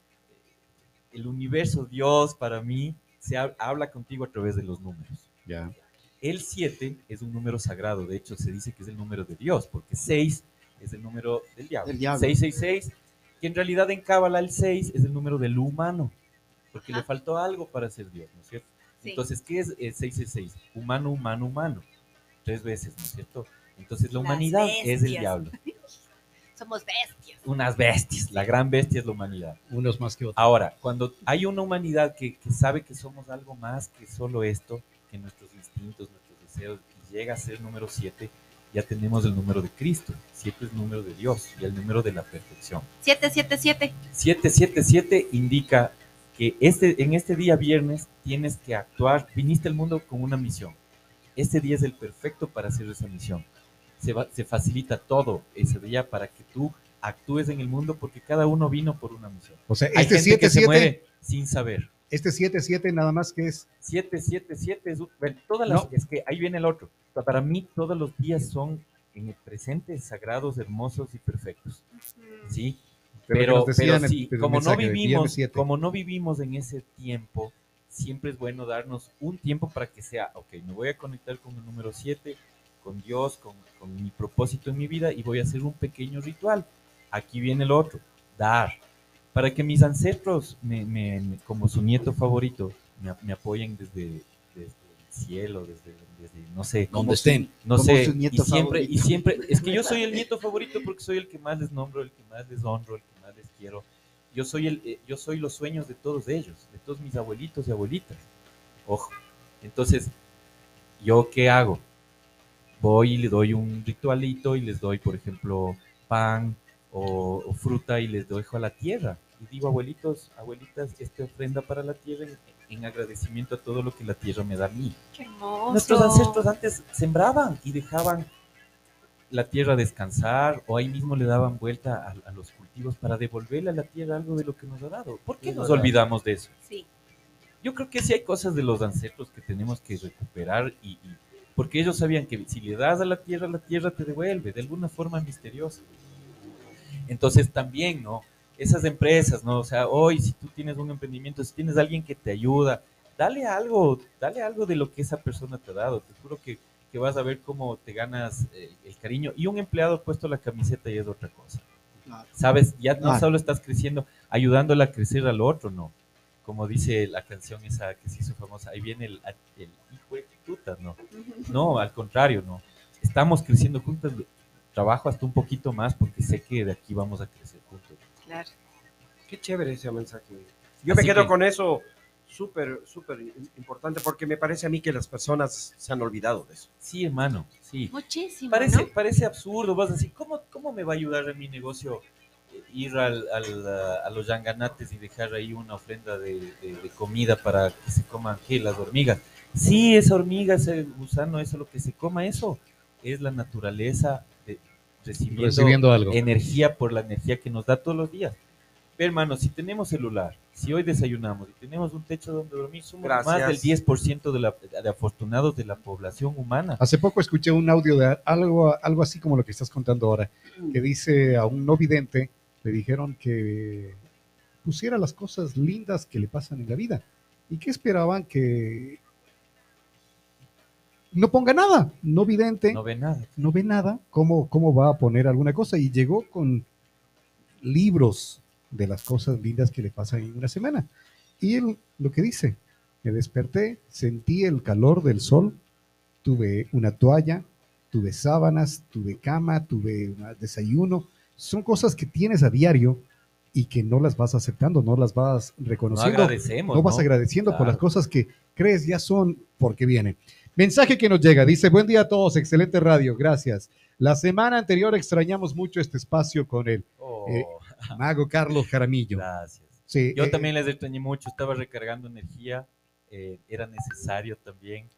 el universo, Dios para mí, se ha- habla contigo a través de los números. Ya. El 7 es un número sagrado, de hecho se dice que es el número de Dios, porque 6 es el número del diablo. Diablo. 666, que en realidad en Cábala el 6 es el número del humano, porque le faltó algo para ser Dios, ¿no es cierto? Sí. Entonces, ¿qué es el 666? Humano, humano, humano. Tres veces, ¿no es cierto? Entonces la Las humanidad es el diablo. Somos bestias. Unas bestias, la gran bestia es la humanidad. Unos más que otros. Ahora, cuando hay una humanidad que, que sabe que somos algo más que solo esto, que nuestros instintos, nuestros deseos, y llega a ser número 7, ya tenemos el número de Cristo. 7 es el número de Dios y el número de la perfección. 777. 777 indica que este, en este día viernes tienes que actuar, viniste al mundo con una misión. Este día es el perfecto para hacer esa misión. Se, va- se facilita todo ese día para que tú actúes en el mundo porque cada uno vino por una misión. O sea, Hay este gente que se 7-7, muere sin saber. Este 7-7 nada más que es 777 es bueno, todas las No. es que ahí viene el otro. Para mí todos los días son en el presente sagrados, hermosos y perfectos. ¿Sí? Pero Pero, pero sí, el como no vivimos, como no vivimos en ese tiempo, siempre es bueno darnos un tiempo para que sea, ok, me voy a conectar con el número 7, con Dios, con, con mi propósito en mi vida y voy a hacer un pequeño ritual. Aquí viene el otro, dar, para que mis ancestros, me, me- como su nieto favorito, me, me apoyen desde, desde el cielo, desde, desde no sé, Donde estén. no Como sé, su y siempre, y siempre, es que yo soy el nieto favorito porque soy el que más les nombro, el que más les honro, el que más les quiero. Yo soy el, eh, yo soy los sueños de todos ellos, de todos mis abuelitos y abuelitas. Ojo. Entonces, ¿yo qué hago? Voy y le doy un ritualito y les doy, por ejemplo, pan o, o fruta y les dejo a la tierra. Y digo, abuelitos, abuelitas, esta ofrenda para la tierra en, en agradecimiento a todo lo que la tierra me da a mí. Qué hermoso. Nuestros ancestros antes sembraban y dejaban la tierra descansar o ahí mismo le daban vuelta a, a los cultivos para devolverle a la tierra algo de lo que nos ha dado. ¿Por qué nos verdad. olvidamos de eso? Sí. Yo creo que sí hay cosas de los ancestros que tenemos que recuperar y, y- porque ellos sabían que si le das a la tierra, la tierra te devuelve de alguna forma misteriosa. Entonces también, ¿no? Esas empresas, ¿no? O sea, hoy si tú tienes un emprendimiento, si tienes alguien que te ayuda, dale algo, dale algo de lo que esa persona te ha dado. Te juro que, que vas a ver cómo te ganas eh, el cariño. Y un empleado puesto la camiseta y es otra cosa. Claro. ¿Sabes? Ya no solo estás creciendo, ayudándole a crecer al otro, ¿no? Como dice la canción esa que se hizo famosa, ahí viene el, el hijo de tuta, ¿no? No, al contrario, no. Estamos creciendo juntos. Trabajo hasta un poquito más porque sé que de aquí vamos a crecer. Claro. Qué chévere ese mensaje. Yo me Así quedo que- con eso súper, súper importante porque me parece a mí que las personas se han olvidado de eso. Sí, hermano, sí. Muchísimo, Parece, ¿no? parece absurdo, vas a decir, ¿cómo, ¿cómo me va a ayudar en mi negocio eh, ir al, al, a, a los yanganates y dejar ahí una ofrenda de, de- de comida para que se coman ¿qué? las hormigas? Sí, esa hormiga, ese gusano, eso lo que se coma, eso es la naturaleza recibiendo, Recibiendo algo. energía por la energía que nos da todos los días. Ve, hermano, si tenemos celular, si hoy desayunamos y tenemos un techo donde dormir, somos más del Gracias. 10% de, la, de afortunados de la población humana. Hace poco escuché un audio de algo, algo así como lo que estás contando ahora, que dice a un no vidente, le dijeron que pusiera las cosas lindas que le pasan en la vida. ¿Y que esperaban? Que no ponga nada, no vidente, No ve nada. no ve nada, ¿cómo, cómo va a poner alguna cosa? Y llegó con libros de las cosas lindas que le pasan en una semana. Y él lo que dice, me desperté, sentí el calor del sol, tuve una toalla, tuve sábanas, tuve cama, tuve un desayuno. Son cosas que tienes a diario y que no las vas aceptando, no las vas No reconociendo agradecemos. no vas agradeciendo por las cosas que crees ya son porque vienen. Mensaje que nos llega, dice, buen día a todos, excelente radio, gracias. La semana anterior extrañamos mucho este espacio con el Oh, Eh, mago Carlos Jaramillo. gracias. Sí, Yo eh, también les extrañé mucho, estaba recargando energía, eh, era necesario también.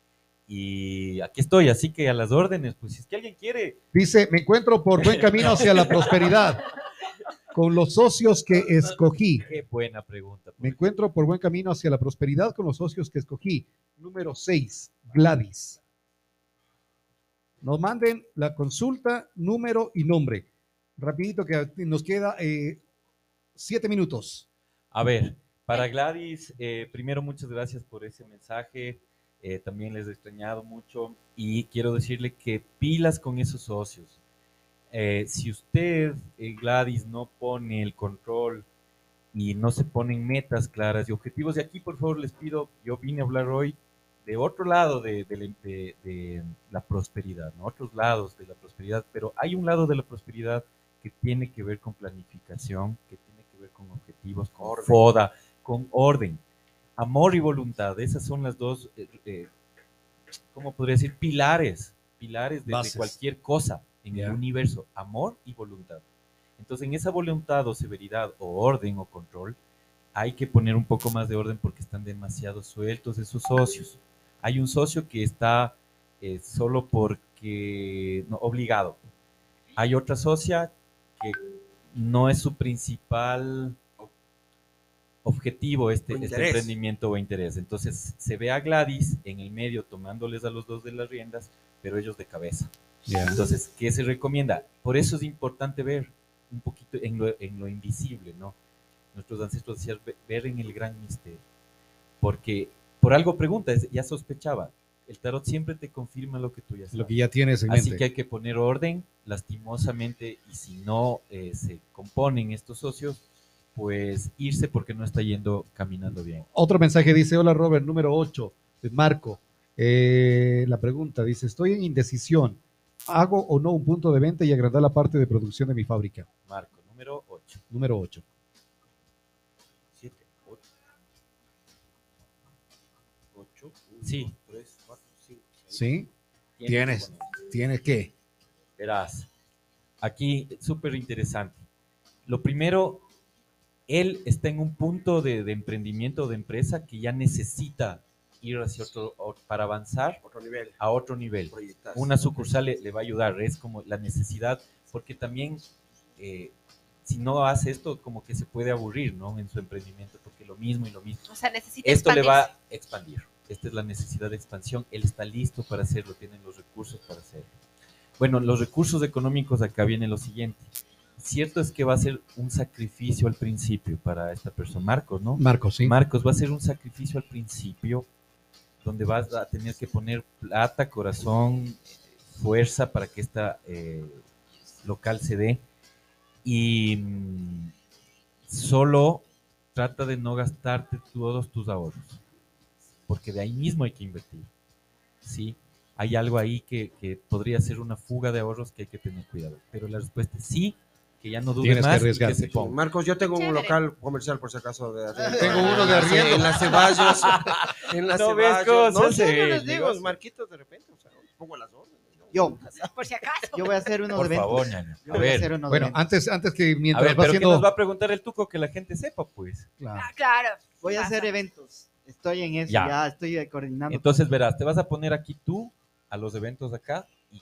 Y aquí estoy, así que a las órdenes, pues si es que alguien quiere, Dice, me encuentro por buen camino hacia la prosperidad con los socios que escogí. qué buena pregunta. Me encuentro por buen camino hacia la prosperidad con los socios que escogí. Número 6, Gladys. Nos manden la consulta, número y nombre. Rapidito que nos queda eh, siete minutos. A ver, para Gladys, eh, primero muchas gracias por ese mensaje. eh, también les he extrañado mucho y quiero decirle que pilas con esos socios. Si usted, Gladys, no pone el control y no se ponen metas claras y objetivos, y aquí por favor les pido, yo vine a hablar hoy de otro lado de, de la- de- de la prosperidad, ¿no? otros lados de la prosperidad, pero hay un lado de la prosperidad que tiene que ver con planificación, que tiene que ver con objetivos, con Orden. foda, con orden. Amor y voluntad, esas son las dos, eh, eh, ¿cómo podría decir? Pilares, pilares de, cualquier cosa en el universo, amor y voluntad. Entonces, en esa voluntad o severidad o orden o control, hay que poner un poco más de orden porque están demasiado sueltos esos socios. Hay un socio que está eh, solo porque, no, obligado. Hay otra socia que no es su principal objetivo este, este emprendimiento o interés. Entonces se ve a Gladys en el medio tomándoles a los dos de las riendas, pero ellos de cabeza. Entonces, ¿qué se recomienda? Por eso es importante ver un poquito en lo, en lo invisible, ¿no? Nuestros ancestros decían "Ve- ver en el gran misterio. Porque por algo pregunta, es- ya sospechaba. El tarot siempre te confirma lo que tú ya sabes. Lo que ya tienes en Así mente. que hay que poner orden, lastimosamente, y si no eh, se componen estos socios, pues irse porque no está yendo caminando bien. Otro mensaje dice, hola Robert, número 8, de Marco. Eh, la pregunta dice, estoy en indecisión. ¿Hago o no un punto de venta y agrandar la parte de producción de mi fábrica? Marco, número 8. Número 8. 8, Sí. 3, 4, 5, 6. ¿Sí? Tienes. ¿Tienes qué? Verás, aquí súper interesante. Lo primero, él está en un punto de, de emprendimiento de empresa que ya necesita ir hacia otro, para avanzar Otro nivel. a otro nivel. Proyectarse. Una sucursal le, le va a ayudar, es como la necesidad, porque también eh, si no hace esto, como que se puede aburrir, ¿no? En su emprendimiento, porque lo mismo y lo mismo. O sea, necesita Esto le va a expandir. Esta es la necesidad de expansión. Él está listo para hacerlo, tiene los recursos para hacerlo. Bueno, los recursos económicos acá viene lo siguiente. Cierto es que va a ser un sacrificio al principio para esta persona, Marcos, ¿no? Marcos, sí. Marcos, va a ser un sacrificio al principio donde vas a tener que poner plata, corazón, fuerza para que esta eh, local se dé. Y mm, solo trata de no gastarte todos tus ahorros, porque de ahí mismo hay que invertir. ¿sí? Hay algo ahí que, que podría ser una fuga de ahorros que hay que tener cuidado. Pero la respuesta es sí, que ya no dudes Tienes que más y que arriesgarte. se ponga. Marcos, yo tengo un local comercial por si acaso de arriendo. Tengo uno de Sí, arriendo. En las Ceballos. en las ¿No ves Ceballos. cómo No, sé, no les digo? Marquitos de repente. O sea, pongo las órdenes. Yo. Por si acaso. Yo voy a hacer uno de Por eventos. favor, A voy a ver, hacer uno de Bueno, eventos. antes, antes que a mientras ver, va pero ¿qué haciendo... nos va a preguntar el tuco que la gente sepa, pues? Claro. Ah, claro. Voy a hacer eventos. Estoy en eso, Ya. ya, estoy coordinando. Entonces verás, te vas a poner aquí tú a los eventos acá y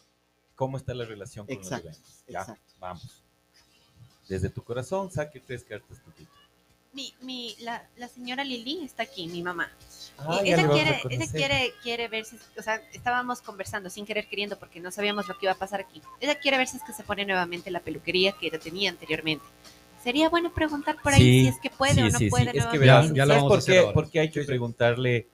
cómo está la relación con Exacto, los eventos. Ya, exacto. vamos. Desde tu corazón, saque tres cartas tuquito. Mi, mi, la, la señora Lili está aquí, mi mamá. Ah, Y ella quiere, ella quiere, quiere ver si, o sea, estábamos conversando sin querer queriendo porque no sabíamos lo que iba a pasar aquí. Ella quiere ver si es que se pone nuevamente la peluquería que ella tenía anteriormente. Sería bueno preguntar por ahí Sí, si es que puede sí, o no sí, sí. puede Es que verás, Ya- ya lo ¿sabes vamos a por hacer qué? ahora. Porque hay que preguntarle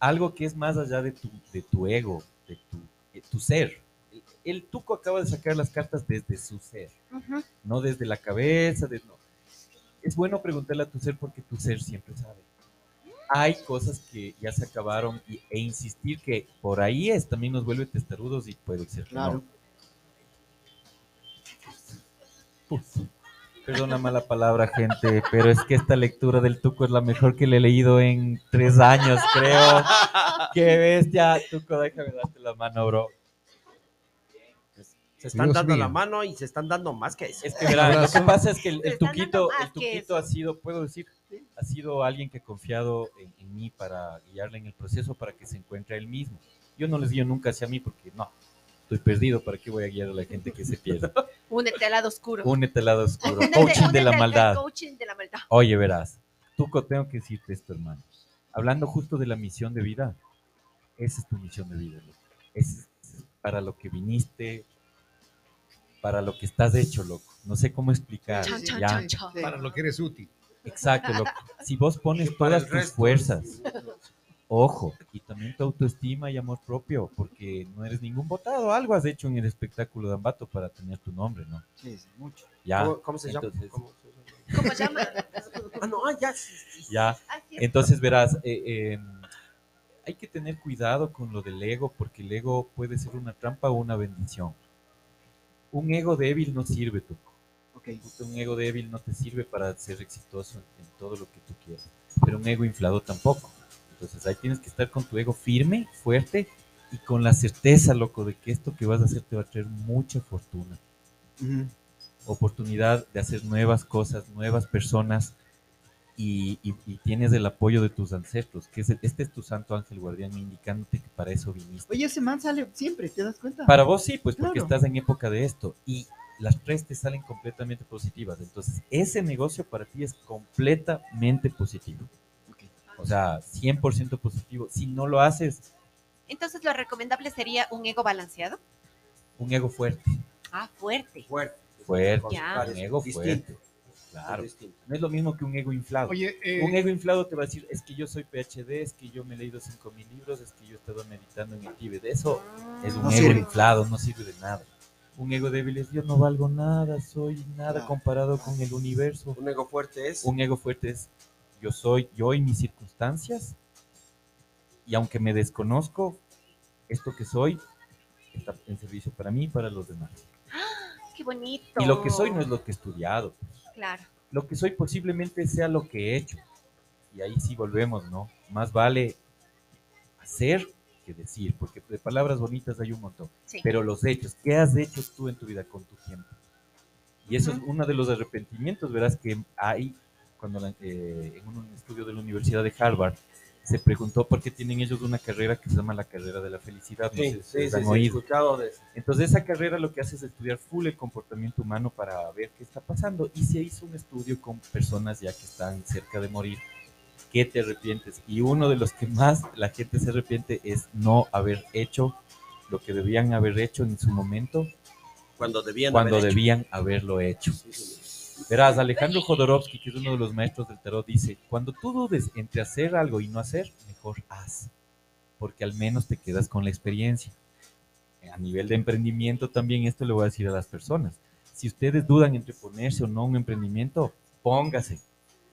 algo que es más allá de tu, de tu ego, de tu, de tu ser. El, el tuco acaba de sacar las cartas desde su ser. No desde la cabeza, de, no. Es bueno preguntarle a tu ser porque tu ser siempre sabe. Hay cosas que ya se acabaron y- e insistir que por ahí es también nos vuelve testarudos y puede ser no. Claro. Uf. Perdona mala palabra, gente, pero es que esta lectura del Tuco es la mejor que le he leído en tres años, creo. ¡Qué bestia! Tuco, déjame darte la mano, bro. Se están Dios dando mío. la mano y se están dando más que eso. Es que lo que pasa es que el, el Tuquito, el Tuquito ha sido, puedo decir, ha sido alguien que ha confiado en, en mí para guiarle en el proceso para que se encuentre a él mismo. Yo no les guío nunca hacia mí porque no, estoy perdido, ¿para qué voy a guiar a la gente que se pierde? Únete al lado oscuro. Únete al lado oscuro, Únete- coaching de la al maldad. Coaching de la maldad. Oye, verás, Tuco, tengo que decirte esto, hermano. Hablando justo de la misión de vida, esa es tu misión de vida, loco. Es para lo que viniste, para lo que estás hecho, loco. No sé cómo explicar. Chan, chan, ya. chan. Para lo que eres útil. Exacto, loco. Si vos pones todas tus fuerzas, ojo, y también tu autoestima y amor propio, porque no eres ningún votado. Algo has hecho en el espectáculo de Ambato para tener tu nombre, ¿no? Sí, sí, mucho. Ya. ¿Cómo, cómo se llama? Entonces- ¿Cómo se llama? ¿Cómo llama? Ah, no, ah, ya. sí, sí, sí. Ya. Ah. Entonces verás, eh, eh, hay que tener cuidado con lo del ego, porque el ego puede ser una trampa o una bendición. Un ego débil no sirve, tú. Ok. Un ego débil no te sirve para ser exitoso en, en todo lo que tú quieras, pero un ego inflado tampoco. Entonces ahí tienes que estar con tu ego firme, fuerte y con la certeza, loco, de que esto que vas a hacer te va a traer mucha fortuna Ujú. oportunidad de hacer nuevas cosas, nuevas personas y, y- y tienes el apoyo de tus ancestros, que es el- este es tu santo ángel guardián indicándote que para eso viniste. Oye, ese man sale siempre, ¿te das cuenta? Para vos sí, pues porque Claro. estás en época de esto y las tres te salen completamente positivas. Entonces, ese negocio para ti es completamente positivo. O sea, 100% positivo. Si no lo haces, Entonces, lo recomendable sería un ego balanceado. un ego fuerte. Ah, fuerte. Fuerte. Fuerte. Ya. Un ego Distinto. fuerte. Claro. No es lo mismo que un ego inflado. Oye, eh, Un ego inflado te va a decir, es que yo soy PhD, es que yo me he leído 5000 libros, es que yo he estado meditando en el Tíbet. Eso es un No ego sirve. inflado, no sirve de nada. Un ego débil es, yo no valgo nada, soy nada comparado con el universo. Un ego fuerte es. Un ego fuerte es, yo soy yo y mis circunstancias Y aunque me desconozco, esto que soy está en servicio para mí y para los demás. Qué bonito. Y lo que soy no es lo que he estudiado. Claro. Lo que soy posiblemente sea lo que he hecho. Y ahí sí volvemos, ¿no? Más vale hacer que decir, porque de palabras bonitas hay un montón. Sí. Pero los hechos, ¿qué has hecho tú en tu vida con tu tiempo? Y eso es uno de los arrepentimientos, verás que hay, cuando la- eh, en un estudio de la Universidad de Harvard, se preguntó por qué tienen ellos una carrera que se llama la carrera de la felicidad. No Sí, sé si sí, ustedes sí, han sí, he oído. escuchado de eso. Entonces esa carrera lo que hace es estudiar full el comportamiento humano para ver qué está pasando y se hizo un estudio con personas ya que están cerca de morir. ¿Qué te arrepientes? Y uno de los que más la gente se arrepiente es no haber hecho lo que debían haber hecho en su momento Cuando debían cuando haber hecho. debían haberlo hecho. Verás, Alejandro Jodorowsky, que es uno de los maestros del tarot, dice, cuando tú dudes entre hacer algo y no hacer, mejor haz, porque al menos te quedas con la experiencia. A nivel de emprendimiento también esto le voy a decir a las personas. Si ustedes dudan entre ponerse o no un emprendimiento, póngase,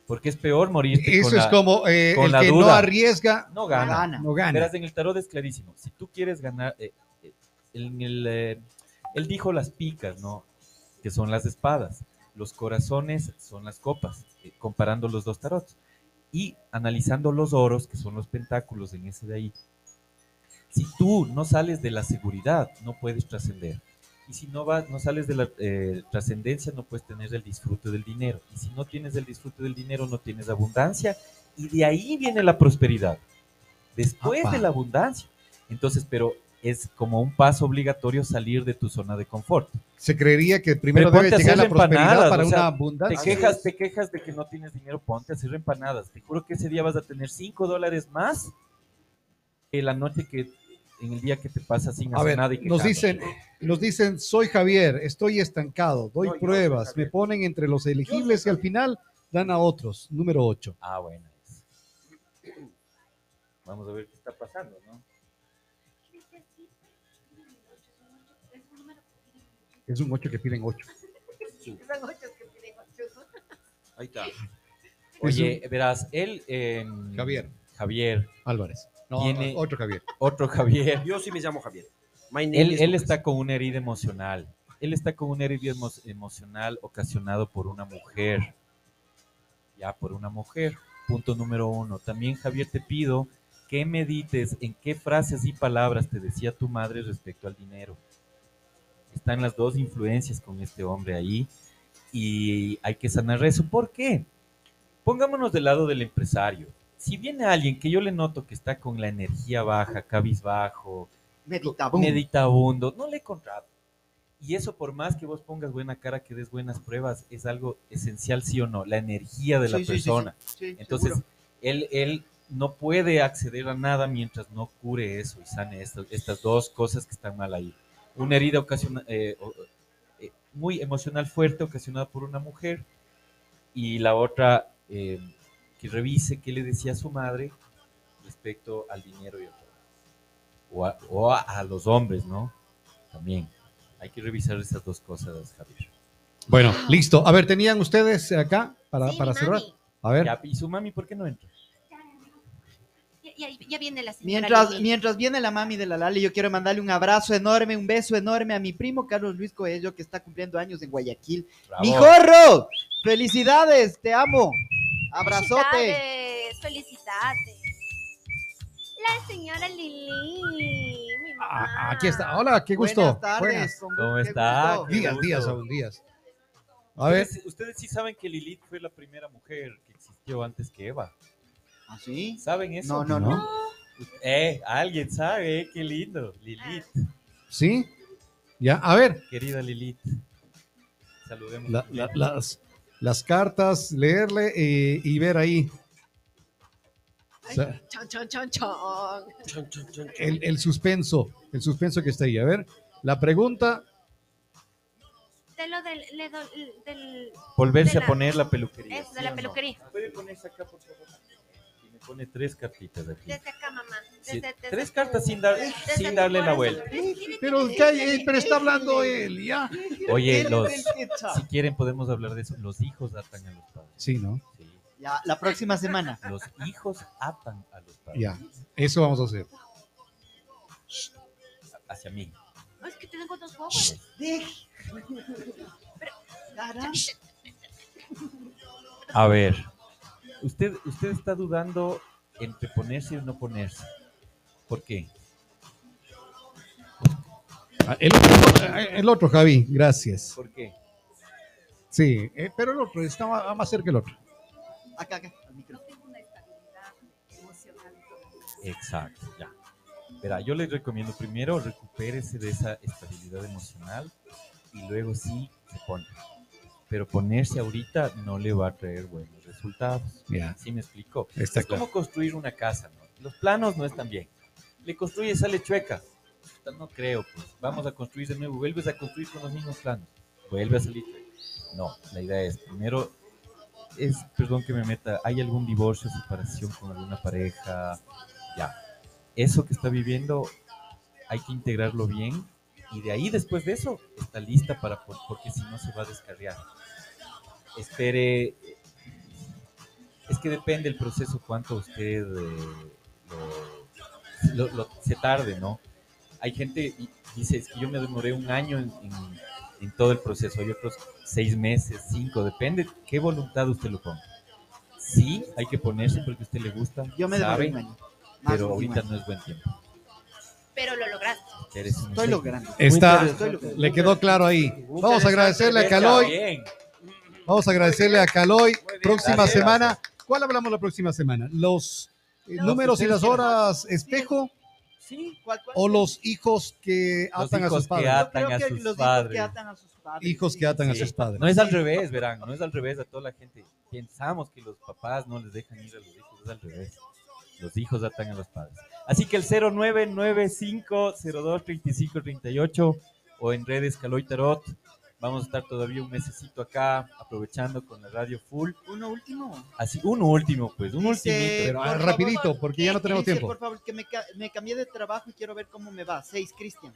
porque es peor morirte Eso con es la- como eh, con el la que no arriesga, no gana. Gana. no gana. Verás, en el tarot es clarísimo. Si tú quieres ganar, eh, eh, en el, eh, él dijo las picas, ¿no? Que son las espadas. Los corazones son las copas, eh, comparando los dos tarots. Y analizando los oros, que son los pentáculos en ese de ahí. Si tú no sales de la seguridad, no puedes trascender. Y si no, vas, no sales de la eh, trascendencia, no puedes tener el disfrute del dinero. Y si no tienes el disfrute del dinero, no tienes abundancia. Y de ahí viene la prosperidad. Después de la abundancia. Entonces, pero es como un paso obligatorio salir de tu zona de confort. Se creería que primero debe llegar la prosperidad para o sea, una Te abundancia. quejas, te quejas de que no tienes dinero, ponte a hacer empanadas. Te juro que ese día vas a tener 5 dólares más que la noche que, en el día que te pasas sin A hacer ver, nada y nos dicen, nos dicen, soy Javier, estoy estancado, doy No, pruebas, me ponen entre los elegibles y al final dan a otros. Número 8. Ah, bueno. Vamos a ver qué está pasando, ¿no? Es un 8 que piden 8. Son ocho que piden ocho. Ahí está. Oye, verás, él... eh, Javier. Javier, Álvarez. No, Tiene- no, otro Javier. otro Javier. Yo sí me llamo Javier. My name Él, is él Lucas. está con una herida emocional. Él está con una herida emo- emocional ocasionado por una mujer. Ya, por una mujer. Punto número uno. También, Javier, te pido que medites en qué frases y palabras te decía tu madre respecto al dinero. Están las dos influencias con este hombre ahí y hay que sanar eso. ¿Por qué? Pongámonos del lado del empresario. Si viene alguien que yo le noto que está con la energía baja, cabizbajo, Meditabundo. meditabundo, no le contrato. Y eso por más que vos pongas buena cara, que des buenas pruebas, es algo esencial, sí o no, la energía de la Sí, sí, sí, sí. persona. Entonces, él, él no puede acceder a nada mientras no cure eso y sane estas, estas dos cosas que están mal ahí. Una herida ocasiona- eh, eh, muy emocional fuerte ocasionada por una mujer y la otra eh, que revise qué le decía a su madre respecto al dinero y trabajo. O, a, o a- a los hombres, ¿no? También. Hay que revisar esas dos cosas, Javier. Bueno, listo. A ver, ¿tenían ustedes acá para, Sí, para cerrar? mami. A ver. Ya, ¿Y su mami por qué no entra? Ya, viene la señora. Mientras, Lili. mientras viene la mami de la Lali, yo quiero mandarle un abrazo enorme, un beso enorme a mi primo Carlos Luis Coello, que está cumpliendo años en Guayaquil. Bravo. ¡Mi jorro! ¡Felicidades! ¡Te amo! ¡Abrazote! Felicidades, felicidades. La señora Lili, mi mamá. Ah, aquí está. Hola, qué gusto. Buenas tardes. Buenas. ¿Cómo está? Días, gusto. días, aún días. A ver, Ustedes, ustedes sí saben que Lilith fue la primera mujer que existió antes que Eva. ¿Ah, sí? ¿Saben eso? No, no, no. Eh, alguien sabe, eh, qué lindo. Lilith, ¿sí? Ya, a ver. querida Lilith. Saludemos. la- la- las, las cartas, leerle eh, y ver ahí. Sea, Chon, chon, chon, chon. Chon, chon, chon, chon. el, el suspenso, el suspenso que está ahí. A ver, la pregunta, De lo del, le do- del, Volverse de a la- poner la peluquería. De ¿sí la peluquería. ¿Puede ponerse acá, por favor? Pone tres cartitas aquí. Desde acá, mamá. Sí, Desde, desde tres cartas sin dar- desde sin darle la vuelta. Pero, pero está hablando él, ya. Oye, ¿Qué los, si quieren podemos hablar de eso. Los hijos atan a los padres. Sí, ¿no? Sí. Ya, la próxima semana. Los hijos atan a los padres. Ya, eso vamos a hacer. Hacia mí. No, es que te tengo dos. A ver, usted, usted está dudando entre ponerse o no ponerse. ¿Por qué? Ah, El otro, el otro, Javi, gracias. ¿Por qué? Sí, eh, pero el otro está más, más cerca el otro. Acá, acá, al micro. Exacto, ya. Verá, yo les recomiendo primero recupérese de esa estabilidad emocional y luego sí se pone. Pero ponerse ahorita no le va a traer buenos resultados. ¿Sí me explico? Está es como construir una casa, ¿no? Los planos no están bien. Le construye sale chueca. No creo, pues. Vamos a construir de nuevo. Vuelves a construir con los mismos planos. Vuelve a salir chueca. No, la idea es, primero, es, perdón que me meta, ¿hay algún divorcio, separación con alguna pareja? Ya. Eso que está viviendo hay que integrarlo bien y de ahí después de eso está lista para, por- porque si no se va a descarriar. Espere, es que depende el proceso cuánto usted eh, lo- lo- lo- se tarde, ¿no? Hay gente, y dice, es que yo me demoré un año en, en- en todo el proceso, hay otros seis meses, cinco, depende qué voluntad usted lo ponga. Sí, hay que ponerse porque a usted le gusta, Yo me sabe, demoré un año. Más pero ahorita año. no es buen tiempo. Pero lo lograste. Eres un Estoy genio. logrando. Está, Estoy logrando. le quedó claro ahí. Vamos a agradecerle a Caloy. Vamos a agradecerle a Caloy. Próxima gracias. semana. ¿Cuál hablamos la próxima semana? ¿Los eh, Los números y las horas espejo Sí, ¿Cuál, cuál? o los hijos que Los atan a sus padres? que Yo atan creo a que sus los hijos que atan a sus padres. Hijos sí. que atan a Sí. sus padres. No es al revés, verán, no es al revés a toda la gente. Pensamos que los papás no les dejan ir a los hijos, es al revés. Los hijos atan a los padres. Así que el 0995023538 o en redes Caloy Tarot. Vamos a estar todavía un mesecito acá aprovechando con la radio full. Uno último. Así, uno último, pues, un ultimito. Pero por ah, favor, rapidito, porque ya no tenemos Dice, tiempo. Por favor, que me, ca- me cambié de trabajo y quiero ver cómo me va. Seis, Cristian.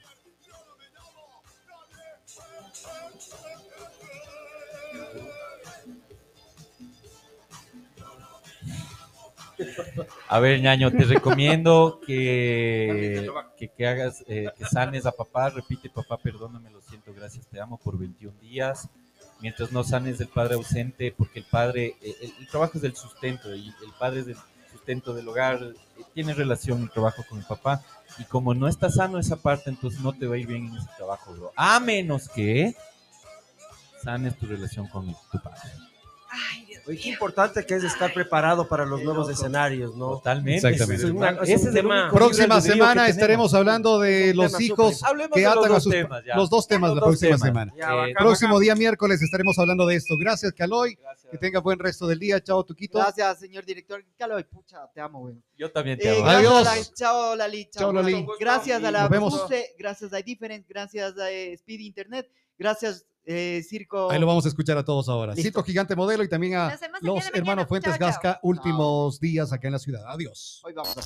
A ver, ñaño, te recomiendo que, que, hagas, eh, que sanes a papá. Repite, papá, perdóname, lo siento, gracias, te amo por 21 días. Mientras no sanes del padre ausente, porque el padre, eh, el, trabajo es del sustento y el padre es del sustento del hogar. eh, Tiene relación el trabajo con el papá. Y como no está sano esa parte, entonces no te va a ir bien en ese trabajo, bro. A menos que sanes tu relación con tu padre. Ay, Oye, qué importante que es estar preparado para los nuevos escenarios, ¿no? Totalmente. Exactamente. Es una- es Ese un el tema- único Próxima semana estaremos hablando de los hijos Hablemos que de los atan a dos sus temas, los dos temas Los la dos próxima temas. semana. Ya, Eh, bacán, Próximo bacán. día miércoles estaremos hablando de esto. Gracias, Caloy. Gracias. Que tenga buen resto del día. Chao, Tuquito. Gracias, señor director. Caloy, pucha, te amo, güey. Yo también te Eh, amo. Adiós. la- chao, Lali. Chao, Lali. Gracias a la. Puse, gracias a Different, gracias a Speed Internet, gracias eh, Circo. Ahí lo vamos a escuchar a todos ahora. Listo. Circo Gigante Modelo y también a los mañana. hermanos Fuentes Chao, chao. Gasca. Últimos días acá en la ciudad. Adiós. Hoy vamos a